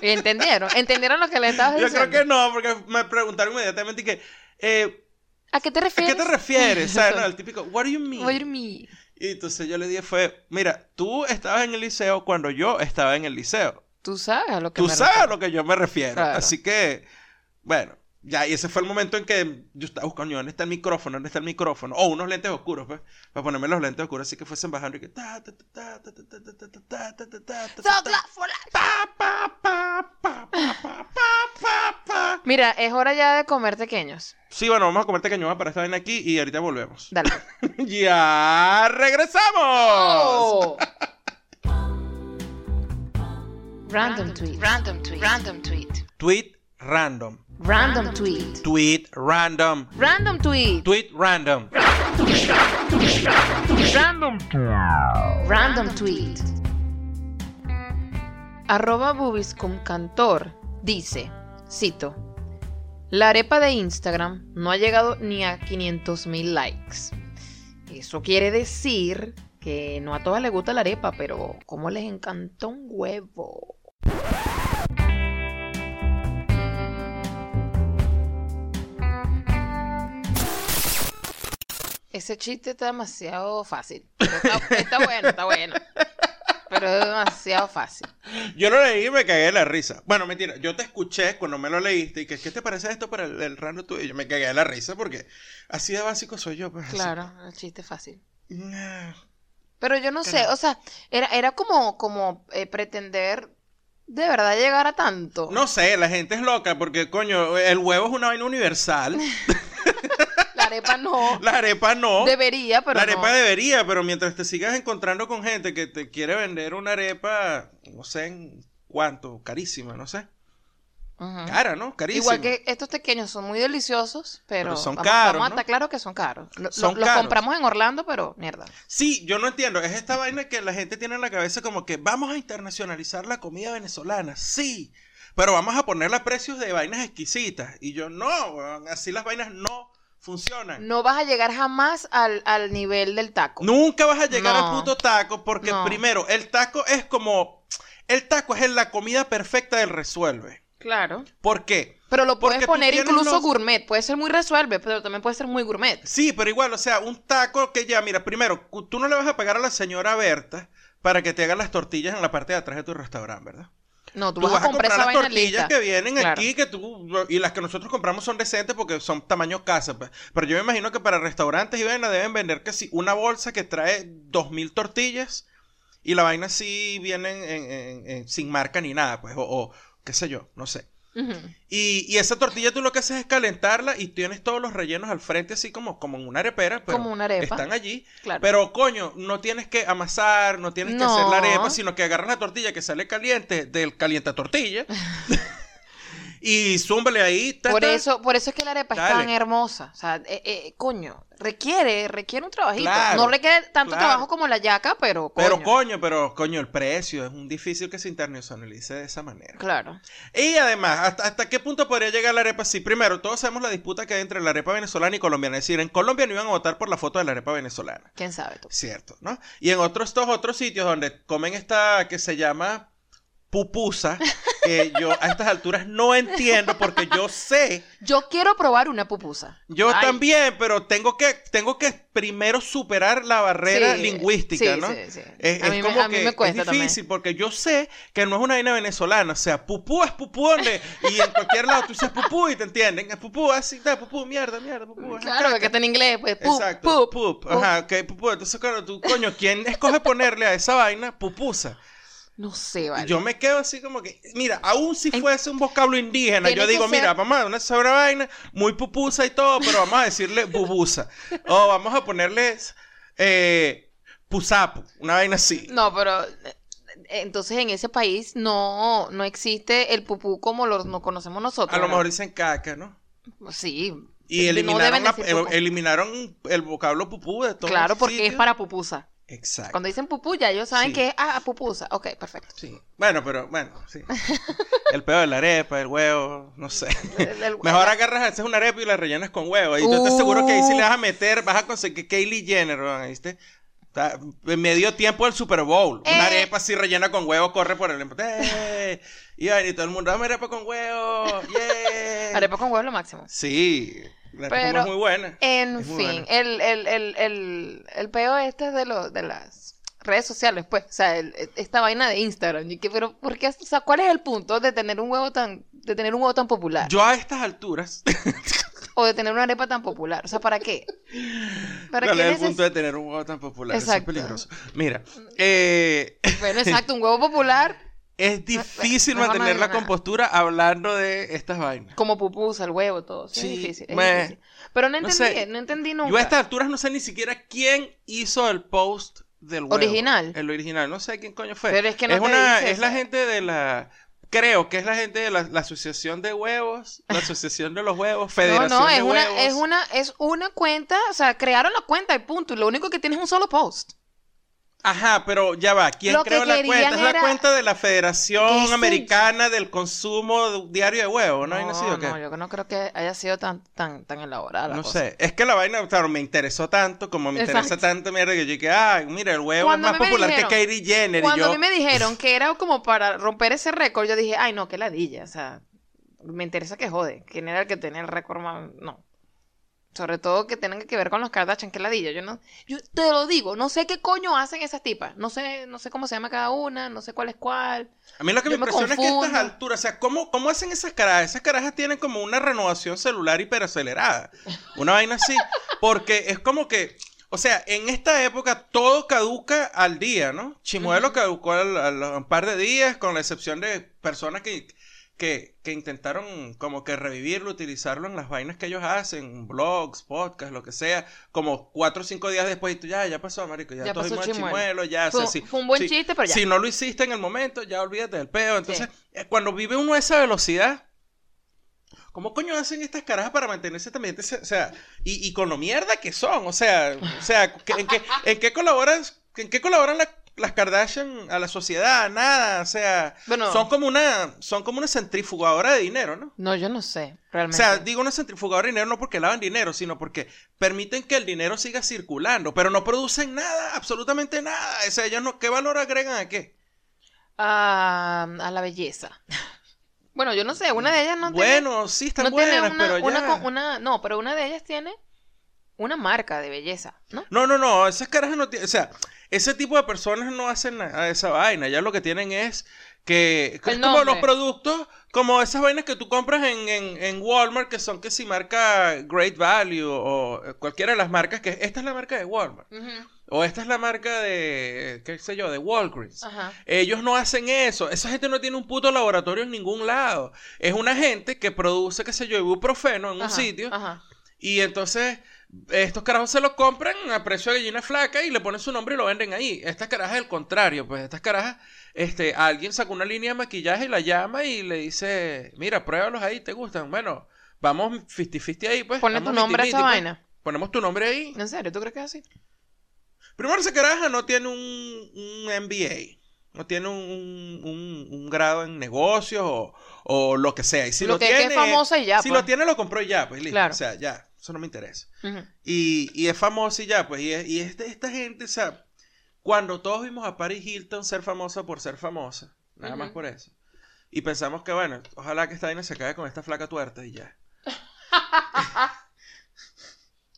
¿Y entendieron? ¿Entendieron lo que le estabas Yo diciendo? creo que no, porque me preguntaron inmediatamente y que, eh, ¿A qué te ¿a refieres? qué te refieres? ¿Sabes? No, el típico, what do you mean? What do you mean? Y entonces yo le dije fue, mira, tú estabas en el liceo cuando yo estaba en el liceo. Tú sabes a lo que Tú me sabes a lo que yo me refiero. Claro. Así que, bueno, ya, y ese fue el momento en que yo estaba buscando, ¿dónde está el micrófono? ¿Dónde está el micrófono? O unos lentes oscuros, pues, para ponerme los lentes oscuros, así que fuesen bajando y que ta, ta, ta, ta. Mira, es hora ya de comer pequeños. Sí, bueno, vamos a comer tequeño para esta vaina aquí y ahorita volvemos. Dale. ¡Ya regresamos! Oh. Random tweet. Random tweet. Random tweet. Tweet random. Random tweet. Tweet random. Random tweet. Tweet random. Random. Random tweet. Arroba Bubiscum Cantor dice, cito, la arepa de Instagram no ha llegado ni a 500 mil likes. Eso quiere decir que no a todas les gusta la arepa, pero como les encanta un huevo. Ese chiste está demasiado fácil. pero está, está bueno, está bueno. Pero es demasiado fácil. Yo lo leí y me cagué de la risa. Bueno, mentira, yo te escuché cuando me lo leíste y que ¿qué te parece esto para el, el random tuyo? Y yo me cagué de la risa porque así de básico soy yo. Pues, así. Claro, el chiste fácil. Pero yo no sé, o sea, era, era como, como eh, pretender de verdad llegar a tanto. No sé, la gente es loca porque, coño, el huevo es una vaina universal. La arepa no. La arepa no. Debería, pero la arepa no. debería, pero mientras te sigas encontrando con gente que te quiere vender una arepa, no sé en cuánto, carísima, no sé. Cara, ¿no? Carísima. Igual que estos pequeños son muy deliciosos, pero, Pero son vamos, caros, vamos a ¿no? estar claro que son caros. Lo- Son los caros. compramos en Orlando, pero mierda. Sí, yo no entiendo. Es esta vaina que la gente tiene en la cabeza como que vamos a internacionalizar la comida venezolana. Sí, pero vamos a ponerle a precios de vainas exquisitas. Y yo no, así las vainas no funcionan. No vas a llegar jamás al, al nivel del taco. Nunca vas a llegar No. al puto taco porque No. primero, el taco es como... El taco es la comida perfecta del resuelve. Claro. ¿Por qué? Pero lo puedes poner incluso los- gourmet. Puede ser muy resuelve, pero también puede ser muy gourmet. Sí, pero igual, o sea, un taco que ya, mira, primero, tú no le vas a pagar a la señora Berta para que te hagan las tortillas en la parte de atrás de tu restaurante, ¿verdad? No, tú, Tú vas, a comprar, las tortillas lista. que vienen Claro. aquí, que tú, y las que nosotros compramos son decentes porque son tamaño casa. pues. Pero yo me imagino que para restaurantes y vaina deben vender que una bolsa que trae dos mil tortillas y la vaina sí viene en- en- en- en- sin marca ni nada, pues, o, o qué sé yo, no sé. Y, y esa tortilla tú lo que haces es calentarla y tienes todos los rellenos al frente así como, como en una arepera, pero Como una arepa. están allí. Claro. Pero coño, no tienes que amasar, no tienes que hacer la arepa, sino que agarras la tortilla que sale caliente del calienta tortilla y zúmbale ahí. ta, Por ta. eso, por eso es que la arepa es tan hermosa. O sea, eh, eh, coño, requiere, requiere un trabajito. Claro, no requiere tanto claro. trabajo como la yaca, pero coño. Pero coño, pero coño, el precio es un difícil que se internacionalice de esa manera. Claro. Y además, ¿hasta, ¿hasta qué punto podría llegar la arepa? Sí, primero, todos sabemos la disputa que hay entre la arepa venezolana y colombiana. Es decir, en Colombia no iban a votar por la foto de la arepa venezolana. ¿Quién sabe tú? Cierto, ¿no? Y en otros estos otros sitios donde comen esta que se llama pupusa, que yo a estas alturas no entiendo porque yo sé, Yo quiero probar una pupusa. yo Ay, también, pero tengo que tengo que primero superar la barrera Sí, lingüística, sí, ¿no? sí, sí. Es, A es me- como a mí que me cuesta es también. difícil porque yo sé que no es una vaina venezolana, o sea, pupú es pupú donde y en cualquier lado tú dices pupú y te entienden, es pupú así, da, pupú, mierda, mierda, pupú. Claro, porque está en inglés, pues. Pup, Exacto. pup, Pup. pup. Ajá, ok, pupú. Entonces, claro, tú, coño, ¿quién escoge ponerle a esa vaina pupusa? No sé, vale. Yo me quedo así como que, mira, aún si fuese un vocablo indígena, yo digo, ser- mira, vamos a dar una sobra vaina, muy pupusa y todo, pero vamos a decirle bubusa. o vamos a ponerle eh, pusapu, una vaina así. No, pero eh, entonces en ese país no, no existe el pupú como lo no conocemos nosotros. A lo mejor dicen caca, ¿no? Sí. Y no eliminaron, la- eliminaron el vocablo pupú de todo. Claro, porque es para pupusa. Exacto. Cuando dicen pupú, ya ellos saben Sí. que es ah, pupusa. Ok, perfecto. Sí. Bueno, pero bueno, sí. El pedo de la arepa, el huevo, no sé. El- el- Mejor agarras a veces una arepa y la rellenas con huevo. Y yo te aseguro que ahí sí le vas a meter, vas a conseguir Kylie Jenner. ¿viste? Está en medio tiempo del Super Bowl. Eh. Una arepa así rellena con huevo corre por el ¡Eh! Y, ahí todo el mundo, dame arepa con huevo. ¡Yeah! Arepa con huevo es lo máximo. Sí, la Pero- es muy buena. En muy fin, buena. el, el, el, el, el peo este es de, lo, de las redes sociales, pues. O sea, el- esta vaina de Instagram. Y que, pero, ¿por qué? O sea, ¿cuál es el punto de tener un huevo tan, de tener un huevo tan popular? Yo a estas alturas, O de tener una arepa tan popular. O sea, ¿para qué? ¿Para ¿cuál qué es el punto de tener un huevo tan popular? Eso es peligroso. Mira, eh, Bueno, exacto, un huevo popular es difícil no mantener la nada. compostura hablando de estas vainas. como pupusa, el huevo, todo. Sí, Sí, es difícil. es me- difícil. Pero no no entendí, sé. no entendí nunca. Yo a estas alturas no sé ni siquiera quién hizo el post del huevo. ¿Original? El original, no sé quién coño fue. Pero es que no es te una, dice es la gente de la creo que es la gente de la, la asociación de huevos, la asociación de los huevos, No, Federación no, es de una, huevos. es una, es una cuenta, o sea, crearon la cuenta y punto. Lo único que tiene es un solo post. Ajá, pero ya va, ¿quién Lo que creó la cuenta? Es la cuenta de la Federación Americana del Consumo Diario de Huevos, ¿no? ¿Hay nacido no, yo no creo que haya sido tan, tan, tan elaborada la No cosa. sé, es que la vaina, claro, me interesó tanto, como me interesa tanto, mierda, que yo dije, ah, mira, el huevo Cuando es más popular dijeron- que Kylie Jenner. Cuando y yo, a mí me dijeron que era como para romper ese récord, yo dije, ay, no, qué ladilla. O sea, me interesa que jode. ¿Quién era el que tenía el récord más? No. Sobre todo que tengan que ver con los Kardashian, qué ladilla. Yo no, yo te lo digo, no sé qué coño hacen esas tipas. No sé, no sé cómo se llama cada una, no sé cuál es cuál. A mí lo que Yo me me impresiona es que a estas alturas, o sea, ¿cómo, ¿cómo hacen esas carajas? Esas carajas tienen como una renovación celular hiperacelerada. Una vaina así. Porque es como que, o sea, en esta época todo caduca al día, ¿no? Chimuelo caducó a un par de días, con la excepción de personas que, que, que intentaron como que revivirlo, utilizarlo en las vainas que ellos hacen, blogs, podcasts, lo que sea, como cuatro o cinco días después, y tú ya, ya pasó, marico, ya, Ya todos pasó Chimuelo. Chimuelo, ya, o Fue- sea, sí, fue un buen chiste, pero ya. Si no lo hiciste en el momento, ya olvídate del peo. Entonces, eh, cuando vive uno a esa velocidad, ¿cómo coño hacen estas carajas para mantenerse también? O sea, y, y con lo mierda que son, o sea, o sea, ¿qué- ¿en qué, en qué colaboran, en qué colaboran la- las Kardashian a la sociedad? Nada, o sea, Bueno. son como una, son como una centrifugadora de dinero, ¿no? No, yo no sé, O realmente. sea, digo una centrifugadora de dinero no porque lavan dinero, sino porque permiten que el dinero siga circulando, pero no producen nada, absolutamente nada. O sea, ellos no, ¿qué valor agregan a qué? a, a la belleza. Bueno, yo no sé, una de ellas no tiene, bueno, sí están no buenas, una, pero ya. una co- una- no, pero una de ellas tiene una marca de belleza, ¿no? No, no, no, esas carajas no tienen, o sea, ese tipo de personas no hacen nada de esa vaina. Ya lo que tienen es que, es como los productos, como esas vainas que tú compras en, en, en Walmart, que son que si marca Great Value o eh, cualquiera de las marcas, que esta es la marca de Walmart. Ujú. O esta es la marca de, qué sé yo, de Walgreens. Ajá. Ellos no hacen eso. Esa gente no tiene un puto laboratorio en ningún lado. Es una gente que produce, qué sé yo, ibuprofeno en un sitio. Ajá. Y entonces estos carajos se lo compran a precio de gallina flaca y le ponen su nombre y lo venden ahí. Estas carajas es el contrario, pues estas carajas, este, alguien sacó una línea de maquillaje y la llama y le dice, mira, pruébalos ahí, ¿te gustan? Bueno, vamos 50-50 ahí, pues. Ponle tu nombre a esa pues. vaina. Ponemos tu nombre ahí. ¿En serio? ¿Tú crees que es así? Primero, esa caraja no tiene un, un MBA. No tiene un, un- un grado en negocios o, o lo que sea. Y si Lo lo, que tiene. es famosa y ya, Si pues. lo tiene, lo compró y ya, pues listo. Claro. O sea, ya. Eso no me interesa. Y, y es famoso y ya, pues. Y, es- y es de esta gente, o sea, cuando todos vimos a Paris Hilton ser famosa por ser famosa, nada más por eso. Y pensamos que, bueno, ojalá que esta vaina se acabe con esta flaca tuerta y ya.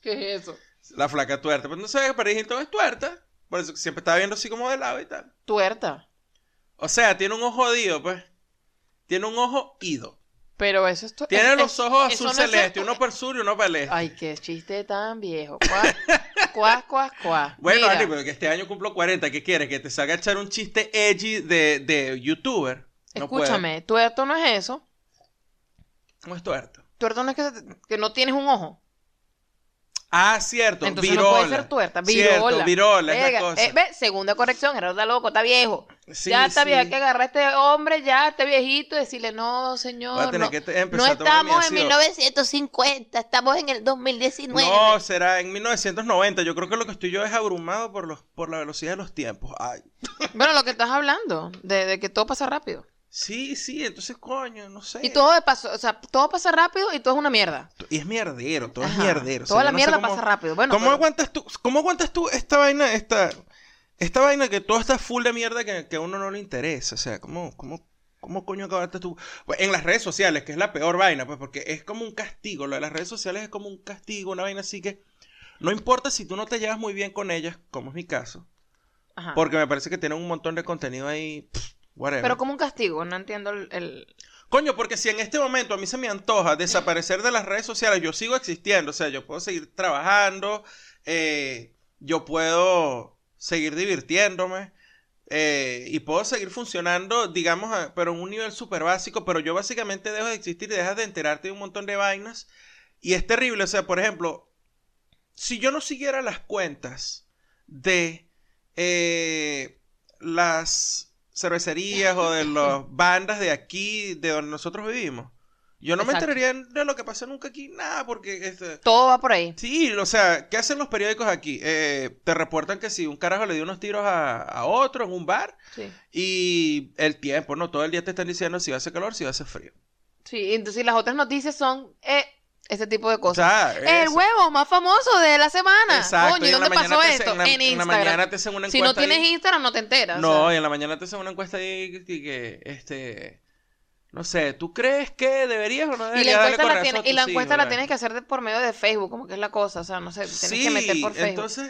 ¿Qué es eso? La flaca tuerta. Pues no sé, Paris Hilton es tuerta. Por eso que siempre estaba viendo así como de lado y tal. Tuerta. O sea, tiene un ojo jodido, pues. Tiene un ojo ido. Pero eso es Tiene es- los es- ojos azul no es celeste, uno para el sur y uno para el este. Ay, qué chiste tan viejo. Cuá, cuá, cuá, cuá. Bueno, Mira, pero que este año cumplo 40, ¿qué quieres? ¿Que te salga a echar un chiste edgy de, de youtuber? No escúchame, tuerto no es eso. ¿Cómo es tuerto? Tuerto no es que, te- que no tienes un ojo. Ah, cierto, Entonces virola. no puede ser tuerta. Cierto, Virola. virola, es la Verga, cosa. eh, ve, segunda corrección, era está loco, está viejo. Sí, ya está sí. viejo, hay que agarrar a este hombre, ya, este viejito, y decirle, no, señor. Voy a tener no, que no estamos en ácido. 1950, estamos en el 2019. No, será en 1990. Yo creo que lo que estoy yo es abrumado por, los, por la velocidad de los tiempos. Ay. Bueno, lo que estás hablando, de, de que todo pasa rápido. Sí, sí, entonces, coño, no sé. Y todo pasa, o sea, todo pasa rápido y todo es una mierda. Y es mierdero, todo Ajá. es mierdero. o sea, Toda la no mierda cómo- pasa rápido. Bueno, ¿Cómo pero- aguantas tú? ¿Cómo aguantas tú esta vaina, esta, esta vaina que todo está full de mierda que, que a uno no le interesa? O sea, ¿cómo, cómo, cómo coño aguantas tú? Pues en las redes sociales, que es la peor vaina, pues porque es como un castigo. Lo de las redes sociales es como un castigo, una vaina así que no importa si tú no te llevas muy bien con ellas, como es mi caso, Ajá. porque me parece que tienen un montón de contenido ahí, pff, whatever. Pero como un castigo, no entiendo el... el- Coño, porque si en este momento a mí se me antoja desaparecer de las redes sociales, yo sigo existiendo, o sea, yo puedo seguir trabajando, eh, yo puedo seguir divirtiéndome eh, y puedo seguir funcionando, digamos, a- pero en un nivel súper básico, pero yo básicamente dejo de existir y dejas de enterarte de un montón de vainas y es terrible, o sea, por ejemplo, si yo no siguiera las cuentas de eh, las cervecerías o de las bandas de aquí, de donde nosotros vivimos, yo no me enteraría de lo que pasa nunca aquí, nada, porque... Este, Todo va por ahí. Sí, o sea, ¿qué hacen los periódicos aquí? Eh, te reportan que si un carajo le dio unos tiros a, a otro en un bar Sí. y el tiempo, ¿no? Todo el día te están diciendo si va a hacer calor, si va a hacer frío. Sí, entonces las otras noticias son eh, ese tipo de O cosas. sea, el huevo más famoso de la semana. Exacto, Coño, y ¿y la dónde pasó te esto? en la- en en la Instagram. mañana te hacen una si no encuesta tienes ahí. Instagram, no te enteras. o No, sea. y en la mañana te hacen una encuesta ahí que, este, no sé, ¿tú crees que deberías o no Y deberías la darle encuesta, la, tiene- y la encuesta hijos, la tienes que hacer de- por medio de Facebook, como que es la cosa, o sea, no sé, tienes Sí, que meter por Facebook. entonces,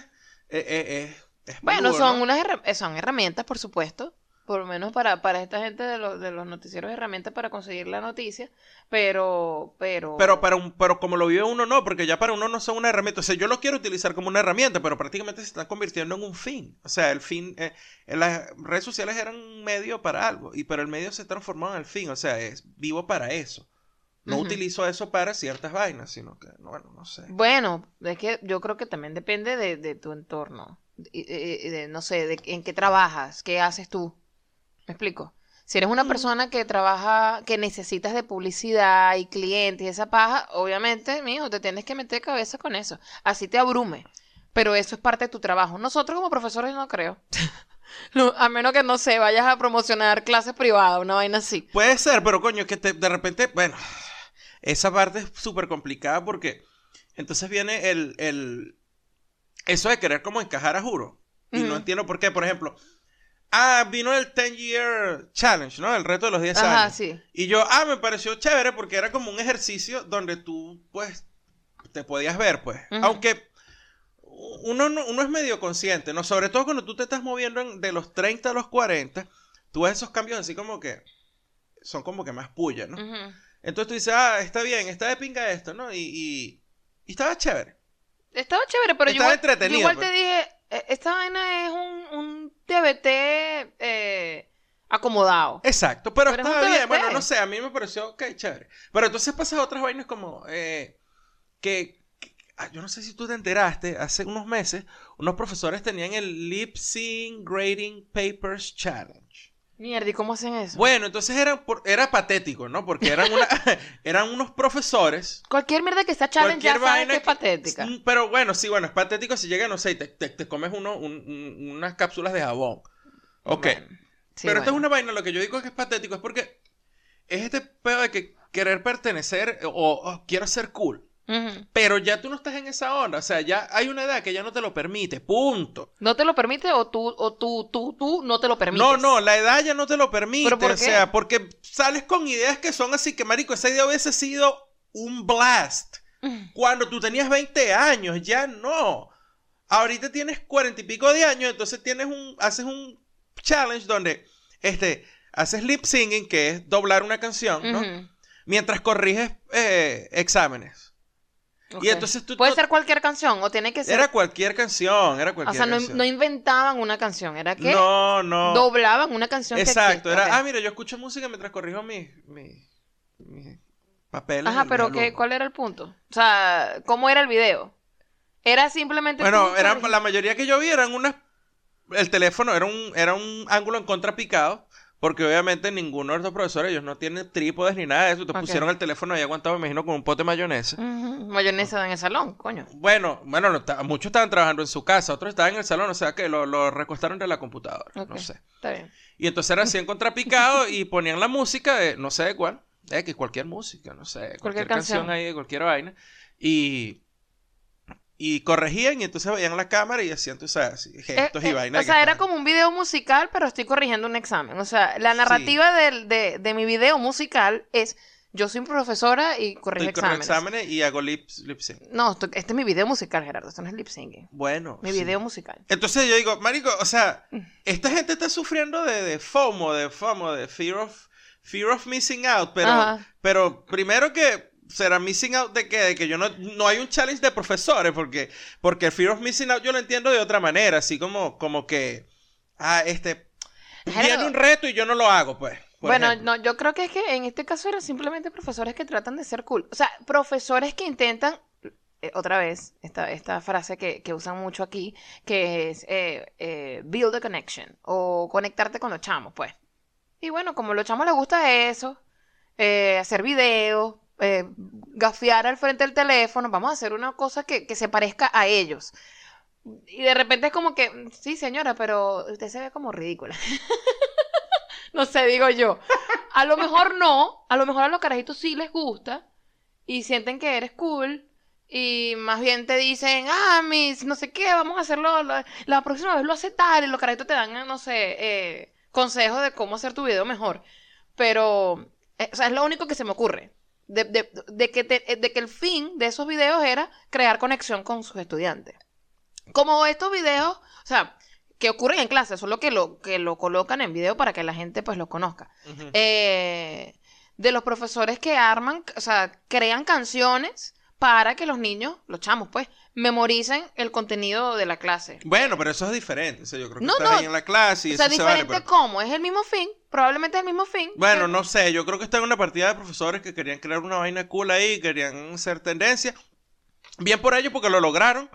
eh, eh, eh, es bueno, peludo, son ¿no? unas eh, son herramientas, por supuesto, por lo menos para, para esta gente de los, de los noticieros, herramientas para conseguir la noticia, pero, pero... Pero, para un, pero como lo vive uno, no, porque ya para uno no son una herramienta. O sea, yo lo quiero utilizar como una herramienta, pero prácticamente se están convirtiendo en un fin. O sea, el fin, eh, en las redes sociales eran un medio para algo, y pero el medio se transformó en el fin. O sea, es vivo para eso. No utilizo eso para ciertas vainas, sino que, no, bueno, no sé. Bueno, es que yo creo que también depende de, de tu entorno, y de, no sé, de en qué trabajas, qué haces tú. ¿Me explico? Si eres una persona que trabaja, que necesitas de publicidad y clientes y esa paja, obviamente, mijo, te tienes que meter cabeza con eso. Así te abrume. Pero eso es parte de tu trabajo. Nosotros como profesores no creo. No, a menos que, no sé, vayas a promocionar clases privadas, una vaina así. Puede ser, pero coño, que te- de repente, bueno, esa parte es súper complicada porque entonces viene el, el, eso de querer como encajar a juro. Y no entiendo por qué, por ejemplo, ah, vino el 10 Year Challenge, ¿no? El reto de los 10 Ajá, años. sí. Y yo, ah, me pareció chévere porque era como un ejercicio donde tú, pues, te podías ver, pues. Aunque uno, no- uno es medio consciente, ¿no? Sobre todo cuando tú te estás moviendo en- de los 30 a los 40, tú ves esos cambios así como que son como que más puya, ¿no? Entonces tú dices, ah, está bien, está de pinga esto, ¿no? Y, y, y estaba chévere. Estaba chévere, pero yo Estaba igual, entretenido, yo igual pues. te dije, esta vaina es un, un TBT eh, acomodado. Exacto, pero, Pero es un estaba bien. Bueno, no sé, a mí me pareció, ok, chévere. Pero entonces pasas otras vainas como eh, que, que- ah, yo no sé si tú te enteraste, hace unos meses, unos profesores tenían el Lip Sync Grading Papers Challenge. Mierda, ¿y cómo hacen eso? Bueno, entonces era, por- era patético, ¿no? Porque eran, una, eran unos profesores. Cualquier mierda que sea challenge ya sabes que es patética. Mm, Pero bueno, sí, bueno, es patético si llega, no sé, y te, te- te comes uno, un- un- unas cápsulas de jabón. Ok. Bueno, sí, Pero esto es bueno. una vaina, lo que yo digo es que es patético, es porque es este pedo de que querer pertenecer o, o quiero ser cool. Pero ya tú no estás en esa onda, o sea, ya hay una edad que ya no te lo permite, punto. ¿No te lo permite o tú, o tú, tú, tú no te lo permites? No, no, la edad ya no te lo permite, ¿Pero por o sea, porque sales con ideas que son así que, marico, esa idea hubiese sido un blast. Cuando tú tenías 20 años, ya no. Ahorita tienes 40 y pico de años, entonces tienes un, haces un challenge donde, este, haces lip singing, que es doblar una canción, ¿no? Mientras corriges eh, exámenes. Y entonces tú... ¿Puede ser cualquier canción o tiene que ser...? Era cualquier canción, era o cualquier sea, no, canción. no inventaban una canción, era que no, no. doblaban una canción Exacto, era, ah, mira, yo escucho música mientras corrijo mis mi, mi papeles. Ajá, pero ¿qué. ¿cuál era el punto? O sea, ¿cómo era el video? Era simplemente... Bueno, eran, la mayoría que yo vi eran unas... El teléfono era un, era un ángulo en contra picado, porque obviamente ninguno de estos profesores, ellos no tienen trípodes ni nada de eso. Te pusieron el teléfono ahí aguantado, me imagino, con un pote de mayonesa. Ujú, Mayonesa en el salón, coño. Bueno, bueno, no muchos estaban trabajando en su casa, otros estaban en el salón, o sea que lo, lo recostaron de la computadora, no sé. Está bien. Y entonces era así en contrapicado y ponían la música de, no sé de cuál, que cualquier música, no sé, cualquier, canción. canción. ahí de cualquier vaina. Y, y corregían y entonces veían la cámara y hacían, tú sabes, así, gestos Eh, y eh, vainas. o sea, era como un video musical, pero estoy corrigiendo un examen. O sea, la narrativa del- de, de mi video musical es yo soy profesora y corrijo Estoy con exámenes. exámenes y hago lip, lip sync. No, esto- este es mi video musical, Gerardo. Esto no es lip syncing. Bueno. Mi sí. video musical. Entonces yo digo, marico, o sea, Mm. esta gente está sufriendo de, de FOMO, de FOMO, de fear of, fear of missing out, pero, Ajá. pero primero que será missing out de que, de que yo no, no hay un challenge de profesores, porque, porque el fear of missing out yo lo entiendo de otra manera, así como, como que, ah, este, viene un reto y yo no lo hago, pues. Bueno, ejemplo. no, yo creo que es que en este caso eran simplemente profesores que tratan de ser cool. O sea, profesores que intentan, eh, otra vez, esta, esta frase que, que usan mucho aquí, que es eh, eh, build a connection o conectarte con los chamos, pues. Y bueno, como a los chamos les gusta eso, hacer videos, eh, gafear al frente del teléfono, vamos a hacer una cosa que, que se parezca a ellos. Y de repente es como que, sí, señora, pero usted se ve como ridícula. no sé, digo yo. A lo mejor no, a lo mejor a los carajitos sí les gusta y sienten que eres cool y más bien te dicen, ah, mis, no sé qué, vamos a hacerlo, la, próxima vez lo hace tal y los carajitos te dan, no sé, eh, consejos de cómo hacer tu video mejor. Pero, eh, es lo único que se me ocurre. De, de- de que te- de que el fin de esos videos era crear conexión con sus estudiantes. Como estos videos, o sea, que ocurren en clase, solo que lo, que lo colocan en video para que la gente pues lo conozca. Eh, de los profesores que arman, o sea, crean canciones para que los niños, los chamos pues, memoricen el contenido de la clase. Bueno, pero eso es diferente. O sea, yo creo que No, estás no. ahí en la clase y o sea, eso se vale. diferente pero- cómo, es el mismo fin, probablemente es el mismo fin. Bueno, pero- no sé, yo creo que está en una partida de profesores que querían crear una vaina cool ahí, querían ser tendencia. Bien por ello, porque lo lograron.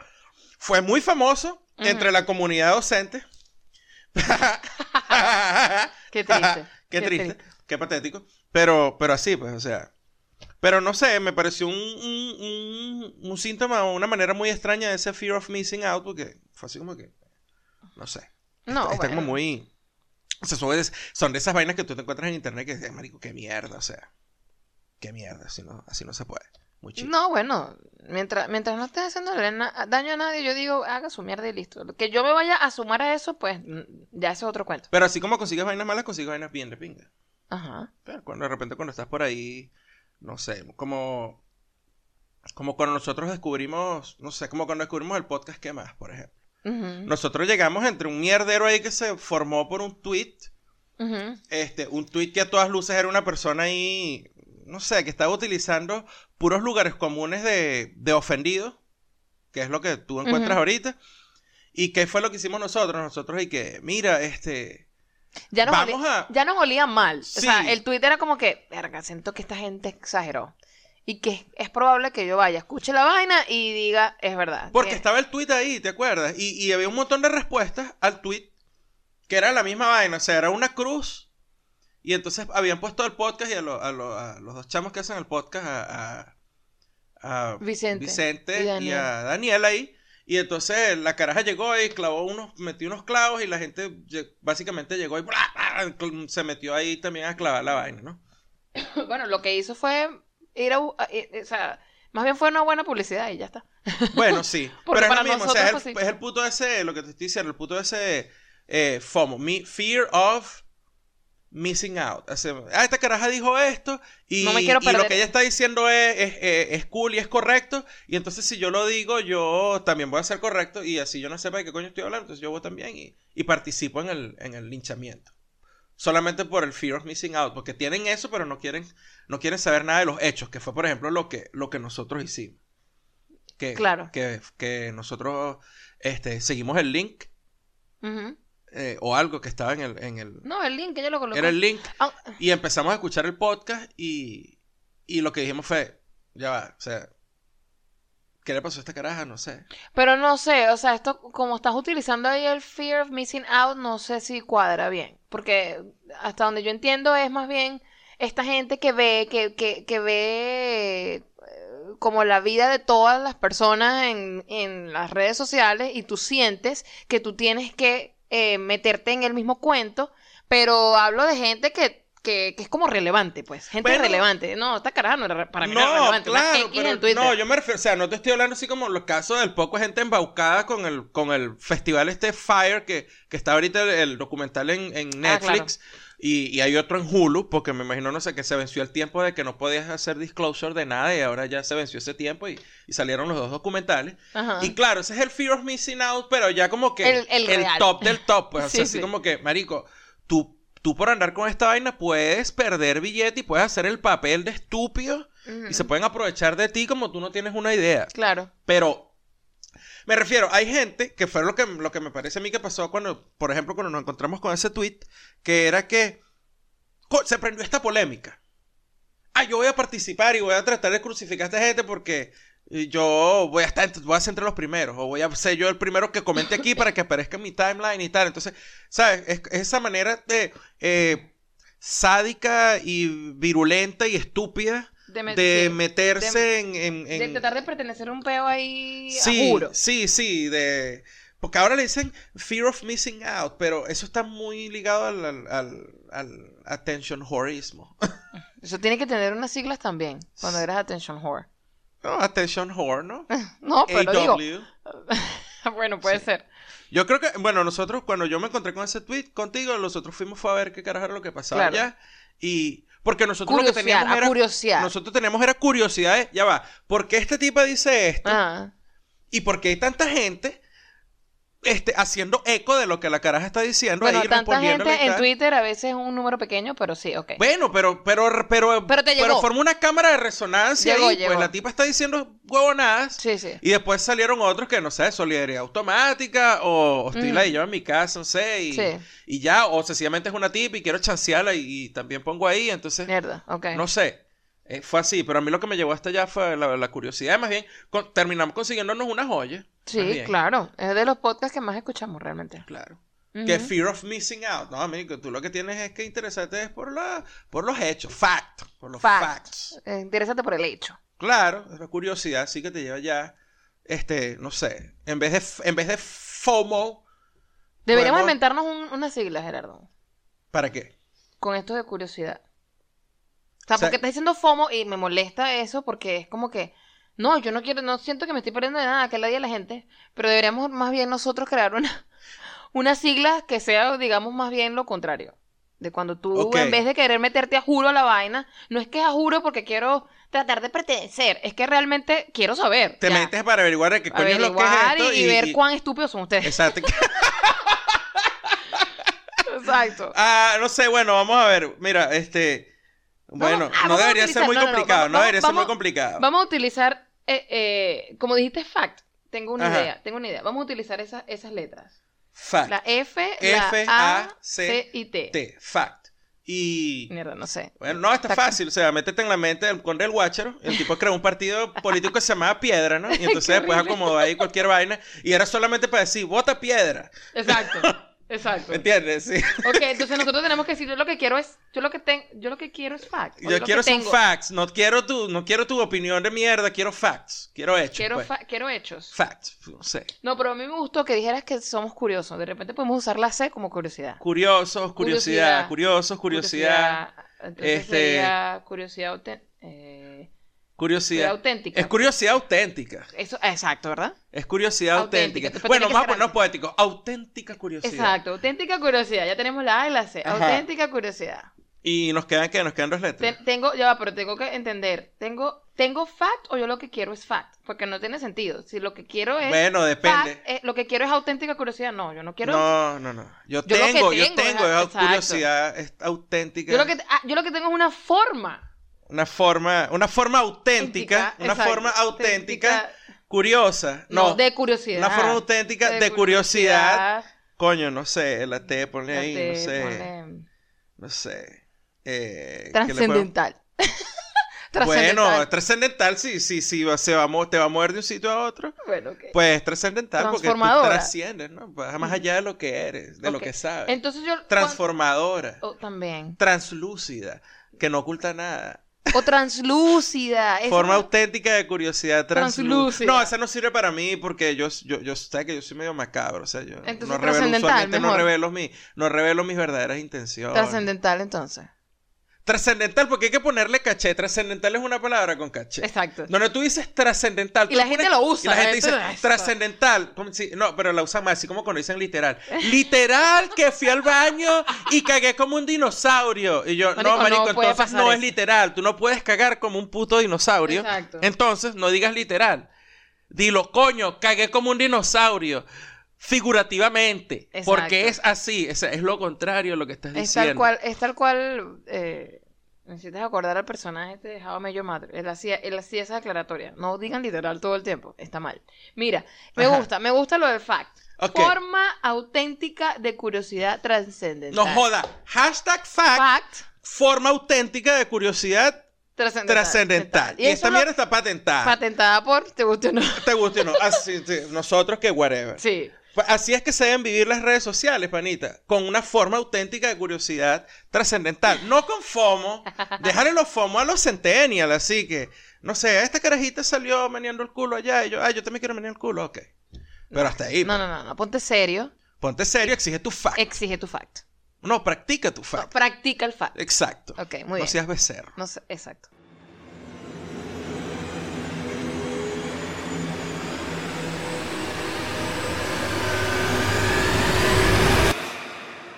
Fue muy famoso entre la comunidad docente. Qué triste. Qué triste, qué patético. Pero, pero así, pues, o sea. Pero no sé, me pareció un, un, un, un síntoma o una manera muy extraña de ese fear of missing out, porque fue así como que. No sé. No, está, está bueno. como muy. O sea, son de, son de esas vainas que tú te encuentras en internet que dices, marico, qué mierda, o sea. Qué mierda, así no, así no se puede. Muy chido. No, bueno, mientras, mientras no estés haciéndole na- daño a nadie, yo digo, haga su mierda y listo. Que yo me vaya a sumar a eso, pues mm, ya es otro cuento. Pero así como consigues vainas malas, consigues vainas bien de pinga. Ajá. Pero cuando de repente cuando estás por ahí, no sé, como... como cuando nosotros descubrimos, no sé, como cuando descubrimos el podcast ¿Qué más? Por ejemplo. Nosotros llegamos entre un mierdero ahí que se formó por un tweet. Este, un tweet que a todas luces era una persona ahí, no sé, que estaba utilizando puros lugares comunes de, de ofendidos, que es lo que tú encuentras ahorita. ¿Y qué fue lo que hicimos nosotros? Nosotros y que, mira, este, Ya nos, Vamos olía, a- ya nos olía mal. O sea, el tweet era como que, verga, siento que esta gente exageró. Y que es probable que yo vaya, escuche la vaina y diga, es verdad. porque que- estaba el tweet ahí, ¿te acuerdas? Y, y había un montón de respuestas al tweet que era la misma vaina, o sea, era una cruz. Y entonces habían puesto el podcast y a, lo- a lo- a los dos chamos que hacen el podcast, a, Vicente Vicente y y, a Daniel ahí. Y entonces la caraja llegó y clavó unos, metió unos clavos y la gente básicamente llegó y ¡bla! ¡bla! se metió ahí también a clavar la vaina, ¿no? Bueno, lo que hizo fue ir a... eh, eh, o sea, más bien fue una buena publicidad y ya está. Bueno, sí. Pero es lo mismo, o sea, es el, es el puto ese, lo que te estoy diciendo, el puto ese eh, FOMO, mi- Fear of Missing Out. Ah, esta caraja dijo esto y, No me quiero y lo que ella está diciendo es, es, es- es cool y es correcto. Y entonces si yo lo digo, yo también voy a ser correcto y así yo no sepa de qué coño estoy hablando, entonces yo voy también y, y participo en el, en el linchamiento. Solamente por el fear of missing out, porque tienen eso, pero no quieren, no quieren saber nada de los hechos, que fue, por ejemplo, lo que, lo que nosotros hicimos. Que, Claro. que, que nosotros este, seguimos el link Ujú. Eh, o algo que estaba en el, en el... No, el link yo lo coloqué. Era el link Ah, y empezamos a escuchar el podcast y, y lo que dijimos fue, ya va, o sea, ¿qué le pasó a esta caraja? No sé. Pero no sé, o sea, esto, como estás utilizando ahí el fear of missing out, no sé si cuadra bien. Porque hasta donde yo entiendo es más bien esta gente que ve, que, que, que ve eh, como la vida de todas las personas en, en las redes sociales y tú sientes que tú tienes que eh, meterte en el mismo cuento, pero hablo de gente que, que, que es como relevante, pues, gente relevante. No, esta caraja no era para mí no era No, relevante, claro, en Twitter. no, yo me refiero, o sea, no te estoy hablando así como los casos del poco gente embaucada con el, con el festival este Fire que, que está ahorita el, el documental en, en Ah, Netflix y, y hay otro en Hulu, porque me imagino, no sé, que se venció el tiempo de que no podías hacer disclosure de nada y ahora ya se venció ese tiempo y, y salieron los dos documentales. Ajá. Y claro, ese es el fear of missing out, pero ya como que El- top del top, pues, o Sí, sea, así sí. como que, marico, tú, tú por andar con esta vaina puedes perder billete y puedes hacer el papel de estúpido y se pueden aprovechar de ti como tú no tienes una idea. Claro. Pero me refiero, hay gente que fue lo que, lo que me parece a mí que pasó cuando, por ejemplo, cuando nos encontramos con ese tweet, que era que se prendió esta polémica. Ah, yo voy a participar y voy a tratar de crucificar a esta gente porque yo voy a estar, voy a ser entre los primeros, o voy a ser yo el primero que comente aquí para que aparezca en mi timeline y tal. Entonces, ¿sabes? Es, es esa manera de eh, sádica y virulenta y estúpida De, meterse en, en- De tratar de pertenecer a un peo ahí a Sí, juro. sí, sí, de... Porque ahora le dicen fear of missing out, pero eso está muy ligado al, al, al- al attention whoreismo. Eso tiene que tener unas siglas también, cuando eres attention whore. No, attention whore, ¿no? No, pero digo, AW. bueno, puede Sí. ser. Yo creo que, bueno, nosotros cuando yo me encontré con ese tweet contigo, nosotros fuimos fue a ver qué carajo era lo que pasaba Claro. allá. Y porque nosotros lo que teníamos era... curiosear. Nosotros teníamos era curiosidad de, ya va, ¿por qué este tipo dice esto? Ajá. ¿Y por qué hay tanta gente este, haciendo eco de lo que la caraja está diciendo Bueno, ahí tanta gente y en tal? Twitter a veces es un número pequeño, pero sí, ok. Bueno, pero, pero, pero, Pero te forma una cámara de resonancia Llegó, llegó. pues la tipa está diciendo huevonadas. Sí, sí. Y después salieron otros que, no sé, solidaridad automática, o, estoy Mm. la yo en mi casa, no sé, y, Sí. y ya, o sencillamente es una tipa y quiero chancearla y, y también pongo ahí, entonces, Mierda, ok. no sé. Eh, fue así, pero a mí lo que me llevó hasta allá fue la, la curiosidad. Más bien, con- terminamos consiguiéndonos una joya. sí, claro. Es de los podcasts que más escuchamos realmente. Claro. Que fear of missing out. No, amigo, tú lo que tienes es que interesarte es por, la, por los hechos, fact, por los Fact. facts. Eh, por el hecho. Claro, es la curiosidad sí que te lleva ya, este, no sé, en vez de, en vez de FOMO, Deberíamos Podemos- inventarnos un- una sigla, Gerardo, ¿para qué? con esto de curiosidad. O sea, O sea- porque estás diciendo FOMO y me molesta eso porque es como que, no, yo no quiero, no siento que me estoy perdiendo de nada, que la día la gente, pero deberíamos más bien nosotros crear una, una sigla que sea, digamos, más bien lo contrario. De cuando tú, Ok. en vez de querer meterte a juro a la vaina, no es que es a juro porque quiero tratar de pertenecer, es que realmente quiero saber. Te ya. metes para averiguar de qué coño es lo que es esto y, y ver cuán estúpidos son ustedes. Exacto. Exacto. ah, no sé, bueno, vamos a ver. Mira, este... Bueno, Vamos- ah, no vamos debería ser muy no, no, no, complicado, no, vamos- debería ser muy vamos- complicado. Vamos a utilizar, eh, eh, como dijiste, fact. Tengo una Ajá. idea, tengo una idea. Vamos a utilizar esas, esas letras. Fact. La F, F, la A, C, C y T. T, fact. Y... Mierda, no sé. Bueno, no, está Está- fácil. O sea, métete en la mente del conde del Guácharo. El tipo creó un partido político que se llamaba Piedra, ¿no? Y entonces después horrible. acomodó ahí cualquier vaina. Y era solamente para decir, vota piedra. Exacto, exacto. ¿Me entiendes? Sí. Ok, entonces nosotros tenemos que decir, yo lo que quiero es, yo lo que tengo, yo lo que quiero es fact. o Yo quiero son facts. No quiero, tu, no quiero tu opinión de mierda. Quiero facts. Quiero hechos. Quiero, pues. fa- quiero hechos. Facts. No sé. No, pero a mí me gustó que dijeras que somos curiosos. De repente podemos usar la C como curiosidad. Curiosos, curiosidad. Curiosidad. Curiosos, curiosidad. Entonces Este- sería curiosidad, eh, Curiosidad. auténtica. Es curiosidad auténtica. Eso, exacto, ¿verdad? Es curiosidad Auténtica. Bueno, ser ponernos poéticos. Auténtica curiosidad. Exacto, auténtica curiosidad. Ya tenemos la A y la C. Ajá. Auténtica curiosidad. Y nos quedan, ¿qué? Nos quedan dos letras. Ten- tengo, ya va, pero tengo que entender. ¿Tengo, ¿Tengo fact o yo lo que quiero es fact? Porque no tiene sentido. Si lo que quiero es. Bueno, depende. fact, eh, lo que quiero es auténtica curiosidad. No, yo no quiero. No, no, no. Yo, Yo tengo, yo tengo es- es curiosidad es auténtica. Yo lo, que, ah, yo lo que tengo es una forma. Una forma, una forma auténtica, una exacto. forma auténtica, Auténtica. curiosa. No, No, de curiosidad. una forma auténtica de, curiosidad. curiosidad. Coño, no sé, la T, ponle ahí, no sé, ponle- no sé. Eh, ¿qué le Trascendental. podemos- Bueno, Trascendental. sí, sí, sí, se va te va a mover de un sitio a otro. Bueno, ok. Pues trascendental porque tú trasciendes, ¿no? Vas más allá de lo que eres, de lo que sabes. Entonces yo. Transformadora, Oh, también. translúcida, que no oculta nada. O translúcida. Forma auténtica de curiosidad translúcida. No, esa no sirve para mí porque yo, yo, yo sé que yo soy medio macabro. O sea, yo Entonces, no revelo, no revelo, mi, no revelo mis verdaderas intenciones. Trascendental, entonces. Trascendental, porque hay que ponerle caché. Trascendental es una palabra con caché. Exacto. Donde tú dices trascendental. Y tú la gente lo usa, Y la gente gente dice trascendental. si- no, pero la usan más, así como cuando dicen literal. Literal que fui al baño y cagué como un dinosaurio. Y yo, Marico, no, marico, entonces no es eso. literal. Tú no puedes cagar como un puto dinosaurio. Exacto. Entonces, no digas literal. Dilo, coño, cagué como un dinosaurio. Figurativamente. Exacto. Porque es así. Es, es lo contrario a lo que estás Es diciendo. tal cual, es tal cual. eh, necesitas acordar al personaje este de How Your Mother. Él hacía, él hacía esa aclaratoria. No digan literal todo el tiempo. Está mal. Mira, me Ajá. gusta, me gusta lo del fact. Forma auténtica de curiosidad trascendental. No joda. Hashtag fact, Fact forma auténtica de curiosidad trascendental. trascendental. Y, esta lo- mierda está patentada. Patentada por, ¿te gusta o no? ¿Te gusta o no? Así, sí, nosotros que whatever. Sí. Pues Así es que se deben vivir las redes sociales, panita, con una forma auténtica de curiosidad trascendental. No con FOMO, dejarle los FOMO a los centennials, así que, no sé, esta carajita salió meneando el culo allá y yo, ah, yo también quiero menear el culo, ok. Pero hasta ahí, No, no, no, no. Ponte serio. ponte serio, exige tu fact. Exige tu fact. No, practica tu No, fact. practica el fact. Exacto. Ok, muy no bien. seas becerro. No sé, exacto.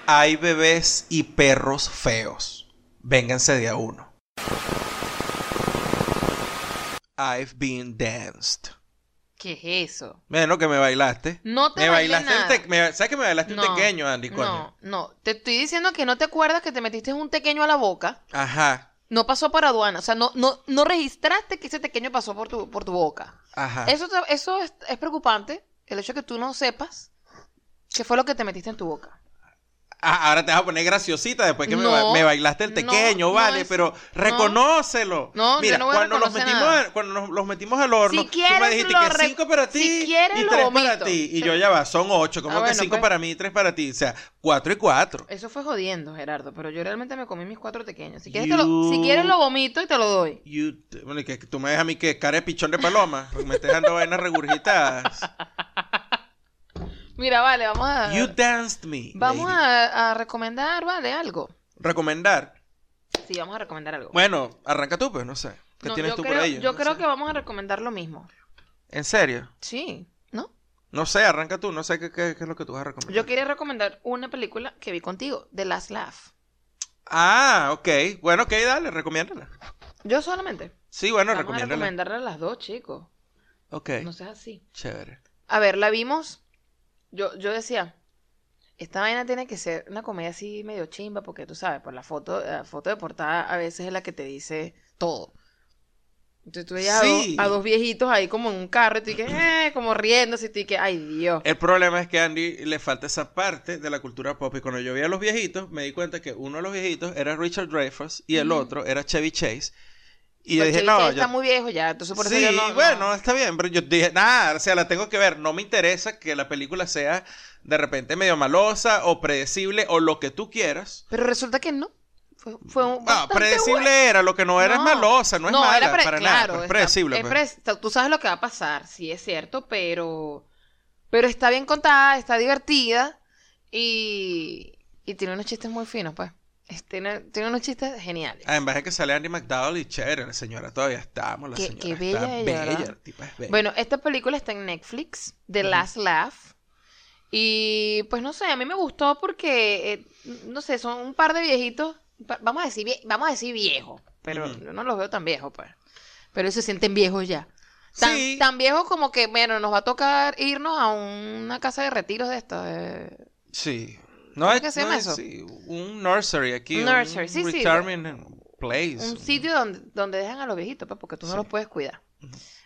Hay bebés y perros feos. Vénganse de a uno. I've been danced. ¿Qué es eso? Bueno, que me bailaste. No te me bailé bailaste nada. te- me- ¿Sabes que me bailaste un pequeño, Andy? Coño? No, no. Te estoy diciendo que no te acuerdas que te metiste un pequeño a la boca. Ajá, No pasó por aduana. O sea, no, no, no registraste que ese pequeño pasó por tu, por tu boca. ajá. Eso, eso es, es preocupante. El hecho de que tú no sepas qué fue lo que te metiste en tu boca. Ah, ahora te vas a poner graciosita después que me, No, ba- me bailaste el no, no vale, es- pero reconócelo. No, yo Mira, no voy a cuando, los reconocer metimos, nada. a- cuando nos, los metimos al horno, Si tú quieres, me dijiste que cinco para ti si quieres, y tres para ti. Y yo ya va, son ocho, como Ah, que bueno, cinco pues. para mí y tres para ti. O sea, cuatro y cuatro. Eso fue jodiendo, Gerardo. Pero yo realmente me comí mis cuatro pequeños. Si quieres, te lo, si quieres lo vomito y te lo doy. You- bueno, y que que tú me dejas a mí que cara de pichón de paloma, porque me estás dando vainas regurgitadas. Mira, vale, vamos a... You danced me. Vamos a, a recomendar, vale, algo. Recomendar. Sí, vamos a recomendar algo. Bueno, arranca tú, pues, no sé. ¿Qué No, tienes tú creo, por ahí? Yo No creo sé. que vamos a recomendar lo mismo. ¿En serio? Sí, ¿no? No sé, arranca tú. No sé qué, qué- qué es lo que tú vas a recomendar. Yo quería recomendar una película que vi contigo, The Last Laugh. Ah, ok. Bueno, ok, dale, recomiéndala. Yo solamente. Sí, bueno, Vamos a recomiéndala. recomendarle a las dos, chicos. Ok, No seas así. chévere. A ver, la vimos. Yo, yo decía, esta vaina tiene que ser una comedia así medio chimba, porque tú sabes, por la foto, la foto de portada a veces es la que te dice todo. Entonces tú veías a a, dos viejitos ahí como en un carro y tú dices, eh, como riéndose y tú dices, ay Dios. El problema es que a Andy le falta esa parte de la cultura pop. Y cuando yo vi a los viejitos, me di cuenta que uno de los viejitos era Richard Dreyfuss y el otro era Chevy Chase. Y yo Pues dije, no, yo- está muy viejo ya, entonces por eso sí, yo no... no- bueno, está bien, pero yo dije, nada, o sea, la tengo que ver. No me interesa que la película sea de repente medio malosa o predecible o lo que tú quieras. Pero resulta que no. Fue, fue un Ah, bastante predecible bueno. era, lo que no era es malosa, no es mala era pre- para claro, nada, es está- predecible. es pues. pre- tú sabes lo que va a pasar, sí es cierto, pero pero está bien contada, está divertida y, y tiene unos chistes muy finos, pues. Tiene, tiene unos chistes geniales. Además de que sale Andy McDowell y chévere, la señora todavía estamos, la Qué- señora qué está bella ella, bella, bella. Bueno, esta película está en Netflix, The. Last Laugh. Y pues no sé, a mí me gustó porque, eh, no sé, son un par de viejitos, vamos a decir, vie- vamos a decir viejos, pero yo no los veo tan viejos, pues. Pero ellos se sienten viejos ya. Tan, Sí. tan viejos como que, bueno, nos va a tocar irnos a una casa de retiros de esta. de- Sí. No ¿Cómo hay, que se no llama eso? sí, un nursery aquí. Un nursery, sí, un sí. retirement place. Un sitio donde, donde dejan a los viejitos, pues, porque tú no los puedes cuidar.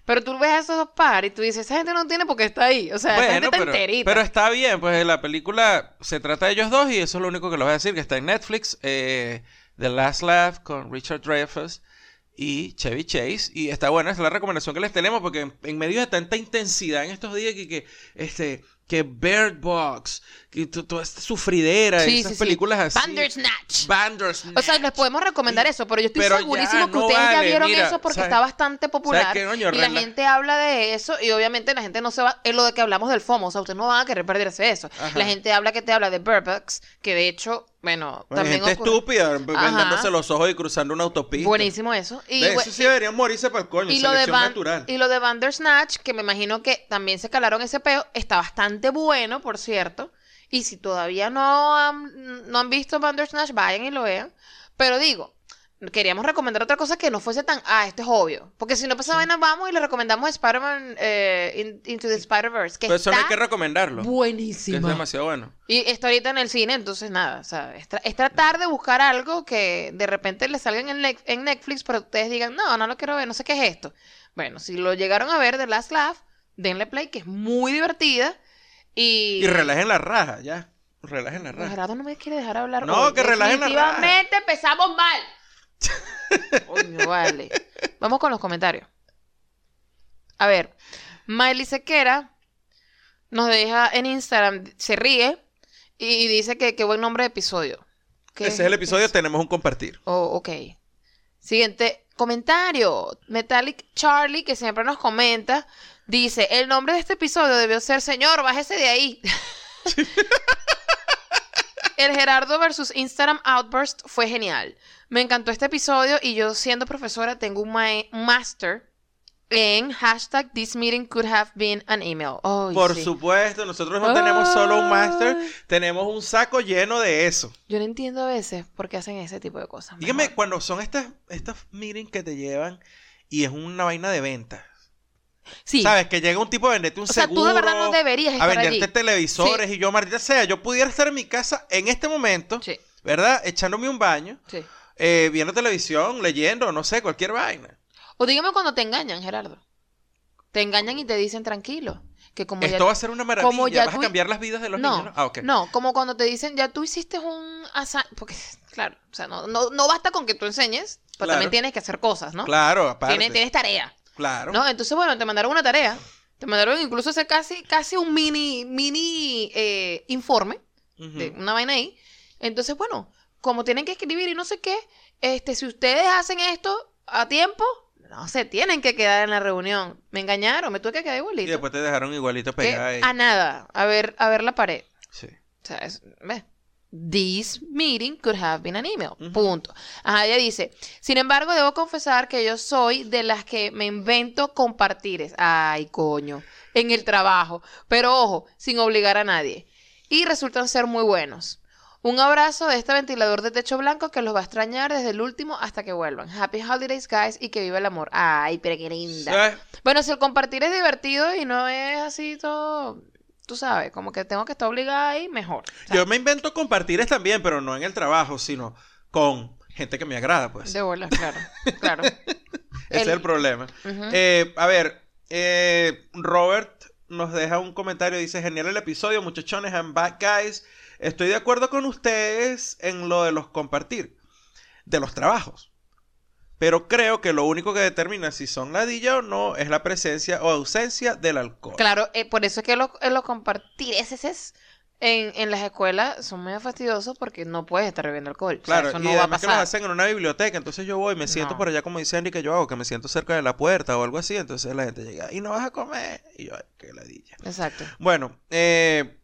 Pero tú ves a esos dos par y tú dices, esa gente no tiene por qué estar ahí. O sea, esa gente Bueno, está pero, enterita. pero está bien, pues la película se trata de ellos dos y eso es lo único que les voy a decir, que está en Netflix, eh, The Last Laugh con Richard Dreyfuss y Chevy Chase y está buena, esa es la recomendación que les tenemos porque en, en medio de tanta intensidad en estos días que, que este que Bird Box, que to- toda esta sufridera, Sí, esas sí, sí. películas así. Bandersnatch. Bandersnatch. O sea, les podemos recomendar eso, pero yo estoy Pero ya segurísimo que no ustedes ya vieron mira, eso porque ¿sabes- está bastante popular. qué, coño? y la gente habla de eso y obviamente la gente no se va... Es lo de que hablamos del FOMO, o sea, ustedes no van a querer perderse eso. Ajá. La gente habla que te habla de Burbucks, que de hecho, bueno, Bueno, también gente ocurre- estúpida, vendándose los ojos y cruzando una autopista. Buenísimo eso. Y, De eso sí deberían morirse para el coño, y lo, de Van- natural. y lo de Bandersnatch, que me imagino que también se calaron ese peo, está bastante bueno, por cierto. Y si todavía no han, no han visto Bandersnatch, vayan y lo vean. Pero digo, queríamos recomendar otra cosa que no fuese tan, ah, esto es obvio. Porque si no pasa vaina, vamos y le recomendamos Spider-Man eh, In- Into the Spider-Verse, que Pero eso no hay está que recomendarlo. Que es buenísimo. demasiado bueno. Y está ahorita en el cine, entonces nada, o sea, es, tra- es tratar de buscar algo que de repente le salga en, Net- en Netflix, pero ustedes digan, no, no lo quiero ver, no sé qué es esto. Bueno, si lo llegaron a ver de Last Laugh, denle play, que es muy divertida. Y, Y relajen la raja, ya. Relajen la Pues raja. Gerardo no me quiere dejar hablar. No, hoy. que relajen la raja. Definitivamente empezamos mal. Vale. Vamos con los comentarios. A ver, Miley Sequera nos deja en Instagram, se ríe y dice que qué buen nombre de episodio. ¿Qué Ese es el episodio, tenemos un compartir. Oh, ok. Siguiente comentario. Metallic Charlie, que siempre nos comenta, dice, el nombre de este episodio debió ser Señor, bájese de ahí. el Gerardo versus Instagram Outburst fue genial. Me encantó este episodio y yo siendo profesora tengo un, un master en hashtag this meeting could have been an email. Ay, Por sí. supuesto, nosotros no tenemos solo un master, tenemos un saco lleno de eso. Yo no entiendo a veces por qué hacen ese tipo de cosas. Dígame, mejor. cuando son estas, estas meetings que te llevan y es una vaina de venta. Sí. ¿Sabes? Que llega un tipo a venderte un O sea, seguro. tú de verdad no deberías a estar venderte allí. televisores y yo, maldita sea, yo pudiera estar en mi casa en este momento, Sí, ¿verdad? Echándome un baño, sí. eh, viendo televisión, leyendo, no sé, cualquier vaina. O dígame cuando te engañan, Gerardo. Te engañan y te dicen tranquilo. Que como Esto ya... va a ser una maravilla. como ya Vas a cambiar las vidas de los no, niños. ¿no? Ah, no, como cuando te dicen, ya tú hiciste un asa... Porque, claro, o sea, no, no, no basta con que tú enseñes, pero Claro. también tienes que hacer cosas, ¿no? Claro, aparte. Tienes, tienes tarea, Claro. ¿no? Entonces, bueno, te mandaron una tarea. Te mandaron incluso hacer casi, casi un mini, mini eh, informe de una vaina ahí. Entonces, bueno, como tienen que escribir y no sé qué, este, si ustedes hacen esto a tiempo, no se tienen que quedar en la reunión. Me engañaron, me tuve que quedar Y igualito. después te dejaron igualito pegada ahí. a nada, a ver, a ver la pared. Sí. O sea, es, ve, This meeting could have been an email. Punto. Ajá, ella dice, sin embargo, debo confesar que yo soy de las que me invento compartires. Ay, coño. En el trabajo. Pero ojo, sin obligar a nadie. Y resultan ser muy buenos. Un abrazo de este ventilador de techo blanco que los va a extrañar desde el último hasta que vuelvan. Happy holidays, guys, y que viva el amor. Ay, pero qué linda. Bueno, si el compartir es divertido y no es así todo, tú sabes, como que tengo que estar obligada ahí, mejor. Yo me invento compartires también, pero no en el trabajo, sino con gente que me agrada, pues. De bolas, claro, claro. Ese es el- problema. Eh, a ver, eh, Robert nos deja un comentario, dice, genial el episodio, muchachones, I'm back, guys. Estoy de acuerdo con ustedes en lo de los compartir, de los trabajos. Pero creo que lo único que determina si son ladilla o no es la presencia o ausencia del alcohol. Claro, eh, por eso es que los lo compartir es en, en las escuelas son muy fastidiosos porque no puedes estar bebiendo alcohol. O sea, Claro, eso y no va a además que los hacen en una biblioteca, entonces yo voy, me siento No. por allá como dice Andy que yo hago, que me siento cerca de la puerta o algo así, entonces la gente llega, y no vas a comer, y yo, ay, qué ladilla. Exacto. Bueno, eh,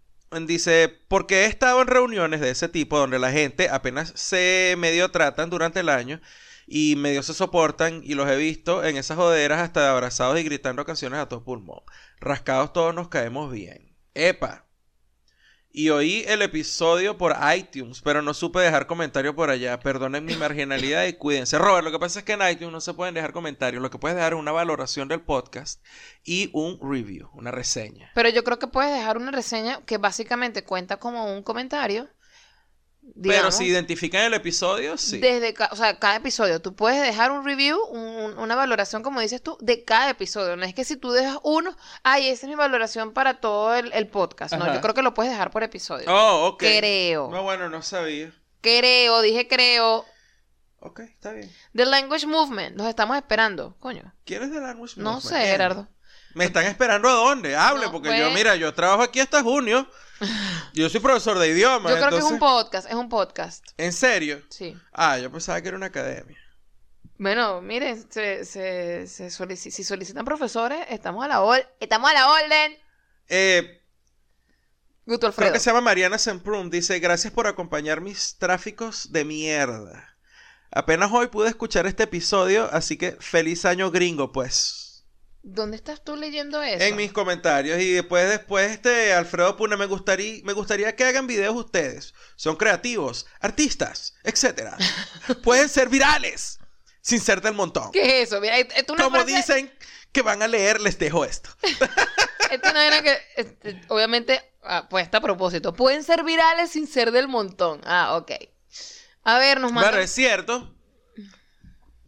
dice, porque he estado en reuniones de ese tipo donde la gente apenas se medio tratan durante el año y medio se soportan y los he visto en esas joderas hasta abrazados y gritando canciones a todo pulmón. Rascados todos nos caemos bien. Epa. Y oí el episodio por iTunes, pero no supe dejar comentario por allá. Perdonen mi marginalidad y cuídense. Robert, lo que pasa es que en iTunes no se pueden dejar comentarios. Lo que puedes dejar es una valoración del podcast y un review, una reseña. Pero yo creo que puedes dejar una reseña que básicamente cuenta como un comentario. Pero si identifican el episodio, sí. Desde, o sea, cada episodio. Tú puedes dejar un review, un- una valoración, como dices tú, de cada episodio. No es que si tú dejas uno, ay, esa es mi valoración para todo el, el podcast. No, yo creo que lo puedes dejar por episodio. Oh, ok. Creo. No, bueno, no sabía. Creo, dije creo. Ok, está bien. The Language Movement, los estamos esperando. Coño, ¿Quieres de Language no Movement? sé, Gerardo. ¿Me están esperando a dónde? Hable, No, porque pues- yo, mira, yo trabajo aquí hasta junio. Yo soy profesor de idiomas. Yo creo que es un podcast, es un podcast. ¿En serio? Sí. Ah, yo pensaba que era una academia. Bueno, miren, se, se, se solici- si solicitan profesores, estamos a la orden. Estamos a la orden. Eh, creo Alfredo. que se llama Mariana Semprún. Dice, gracias por acompañar mis tráficos de mierda. Apenas hoy pude escuchar este episodio, así que feliz año gringo, pues. ¿Dónde estás tú leyendo eso? en mis comentarios y después después este Alfredo Pune me gustaría me gustaría que hagan videos ustedes son creativos artistas etcétera pueden ser virales sin ser del montón ¿Qué es eso? Mira, tú no como parece- dicen que van a leer les dejo esto Esto no era que, este, obviamente, ah, puesta a propósito. Pueden ser virales sin ser del montón. Ah, ok. A ver, nos mandan... claro es cierto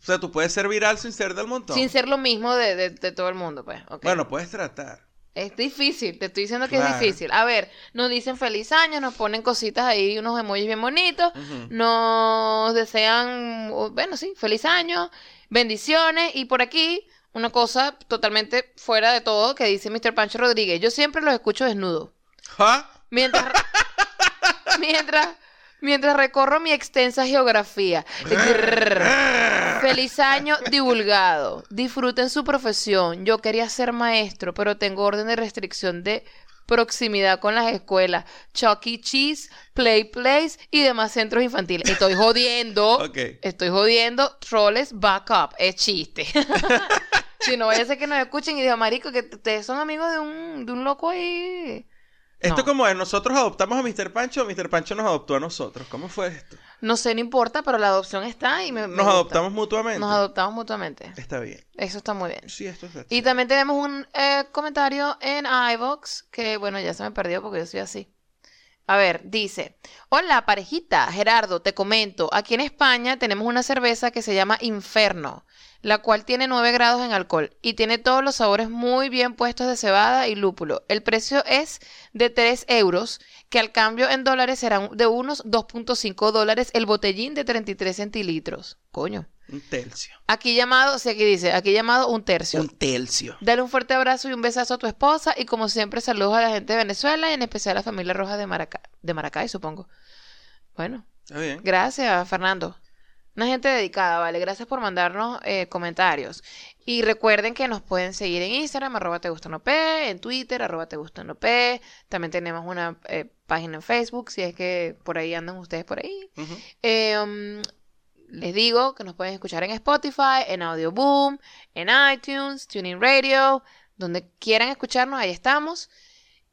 o sea tú puedes ser viral sin ser del montón Sin ser lo mismo de, de- de todo el mundo, pues. bueno puedes tratar Es difícil, te estoy diciendo que Claro. es difícil. A ver, nos dicen feliz año, nos ponen cositas ahí, unos emojis bien bonitos, nos desean, bueno, sí, feliz año, bendiciones, y por aquí una cosa totalmente fuera de todo que dice Mr. Pancho Rodríguez. Yo siempre los escucho desnudos. ¿Ja? Mientras, mientras, mientras recorro mi extensa geografía. Feliz año divulgado. Disfruten su profesión. Yo quería ser maestro, pero tengo orden de restricción de proximidad con las escuelas, Chuck E. Cheese, Play Place y demás centros infantiles. Estoy jodiendo. Estoy jodiendo. Troles, back up. Es chiste. si no vaya a ser que nos escuchen y digan, marico, que ustedes son amigos de un, de un loco ahí. Esto No. como de nosotros adoptamos a Mr. Pancho o Mr. Pancho nos adoptó a nosotros ¿cómo fue esto? No sé, no importa, pero la adopción está y me, me nos gusta. adoptamos mutuamente Nos adoptamos mutuamente. está bien Eso está muy bien. sí esto es verdad. Y también tenemos un eh, comentario en iVox que, bueno, ya se me perdió porque yo soy así. A ver, dice, hola parejita, Gerardo, te comento, aquí en España tenemos una cerveza que se llama Inferno, la cual tiene 9 grados en alcohol y tiene todos los sabores muy bien puestos de cebada y lúpulo. El precio es de 3 euros, que al cambio en dólares serán de unos 2.5 dólares el botellín de 33 centilitros. Coño. Un telcio Aquí llamado, sí, aquí dice, aquí llamado un tercio. un telcio Dale un fuerte abrazo y un besazo a tu esposa y como siempre saludos a la gente de Venezuela y en especial a la familia roja de Maracay, de Maracay supongo. Bueno, está bien gracias Fernando. Una gente dedicada, vale. Gracias por mandarnos eh, comentarios. Y recuerden que nos pueden seguir en Instagram, arroba te gustan OP, en Twitter, arroba te gustan OP. También tenemos una eh, página en Facebook, si es que por ahí andan ustedes por ahí. Eh, um, les digo que nos pueden escuchar en Spotify, en Audioboom, en iTunes, Tuning Radio, donde quieran escucharnos, ahí estamos.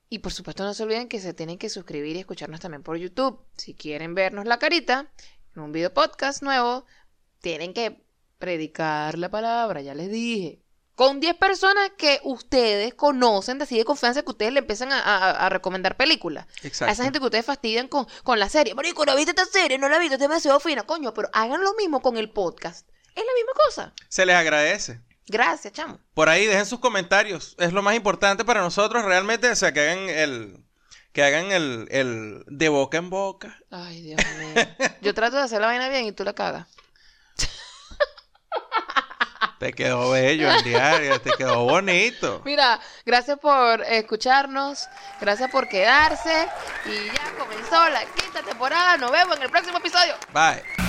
Y por supuesto no se olviden que se tienen que suscribir y escucharnos también por YouTube. Si quieren vernos la carita en un video podcast nuevo, tienen que predicar la palabra, ya les dije. Con 10 personas que ustedes conocen de así de confianza que ustedes le empiezan a, a- a recomendar películas. A Exacto. esa gente que ustedes fastidian con, con la serie. Marico, ¿no viste esta serie? No la viste, es demasiado fina. Coño, pero hagan lo mismo con el podcast. Es la misma cosa. Se les agradece. Gracias, chamo. Por ahí dejen sus comentarios. Es lo más importante para nosotros realmente. O sea, que hagan el. Que hagan el, el de boca en boca. Ay, Dios mío. Yo trato de hacer la vaina bien y tú la cagas. Te quedó bello el diario, te quedó bonito. Mira, gracias por escucharnos, gracias por quedarse y ya comenzó la quinta temporada. Nos vemos en el próximo episodio. Bye.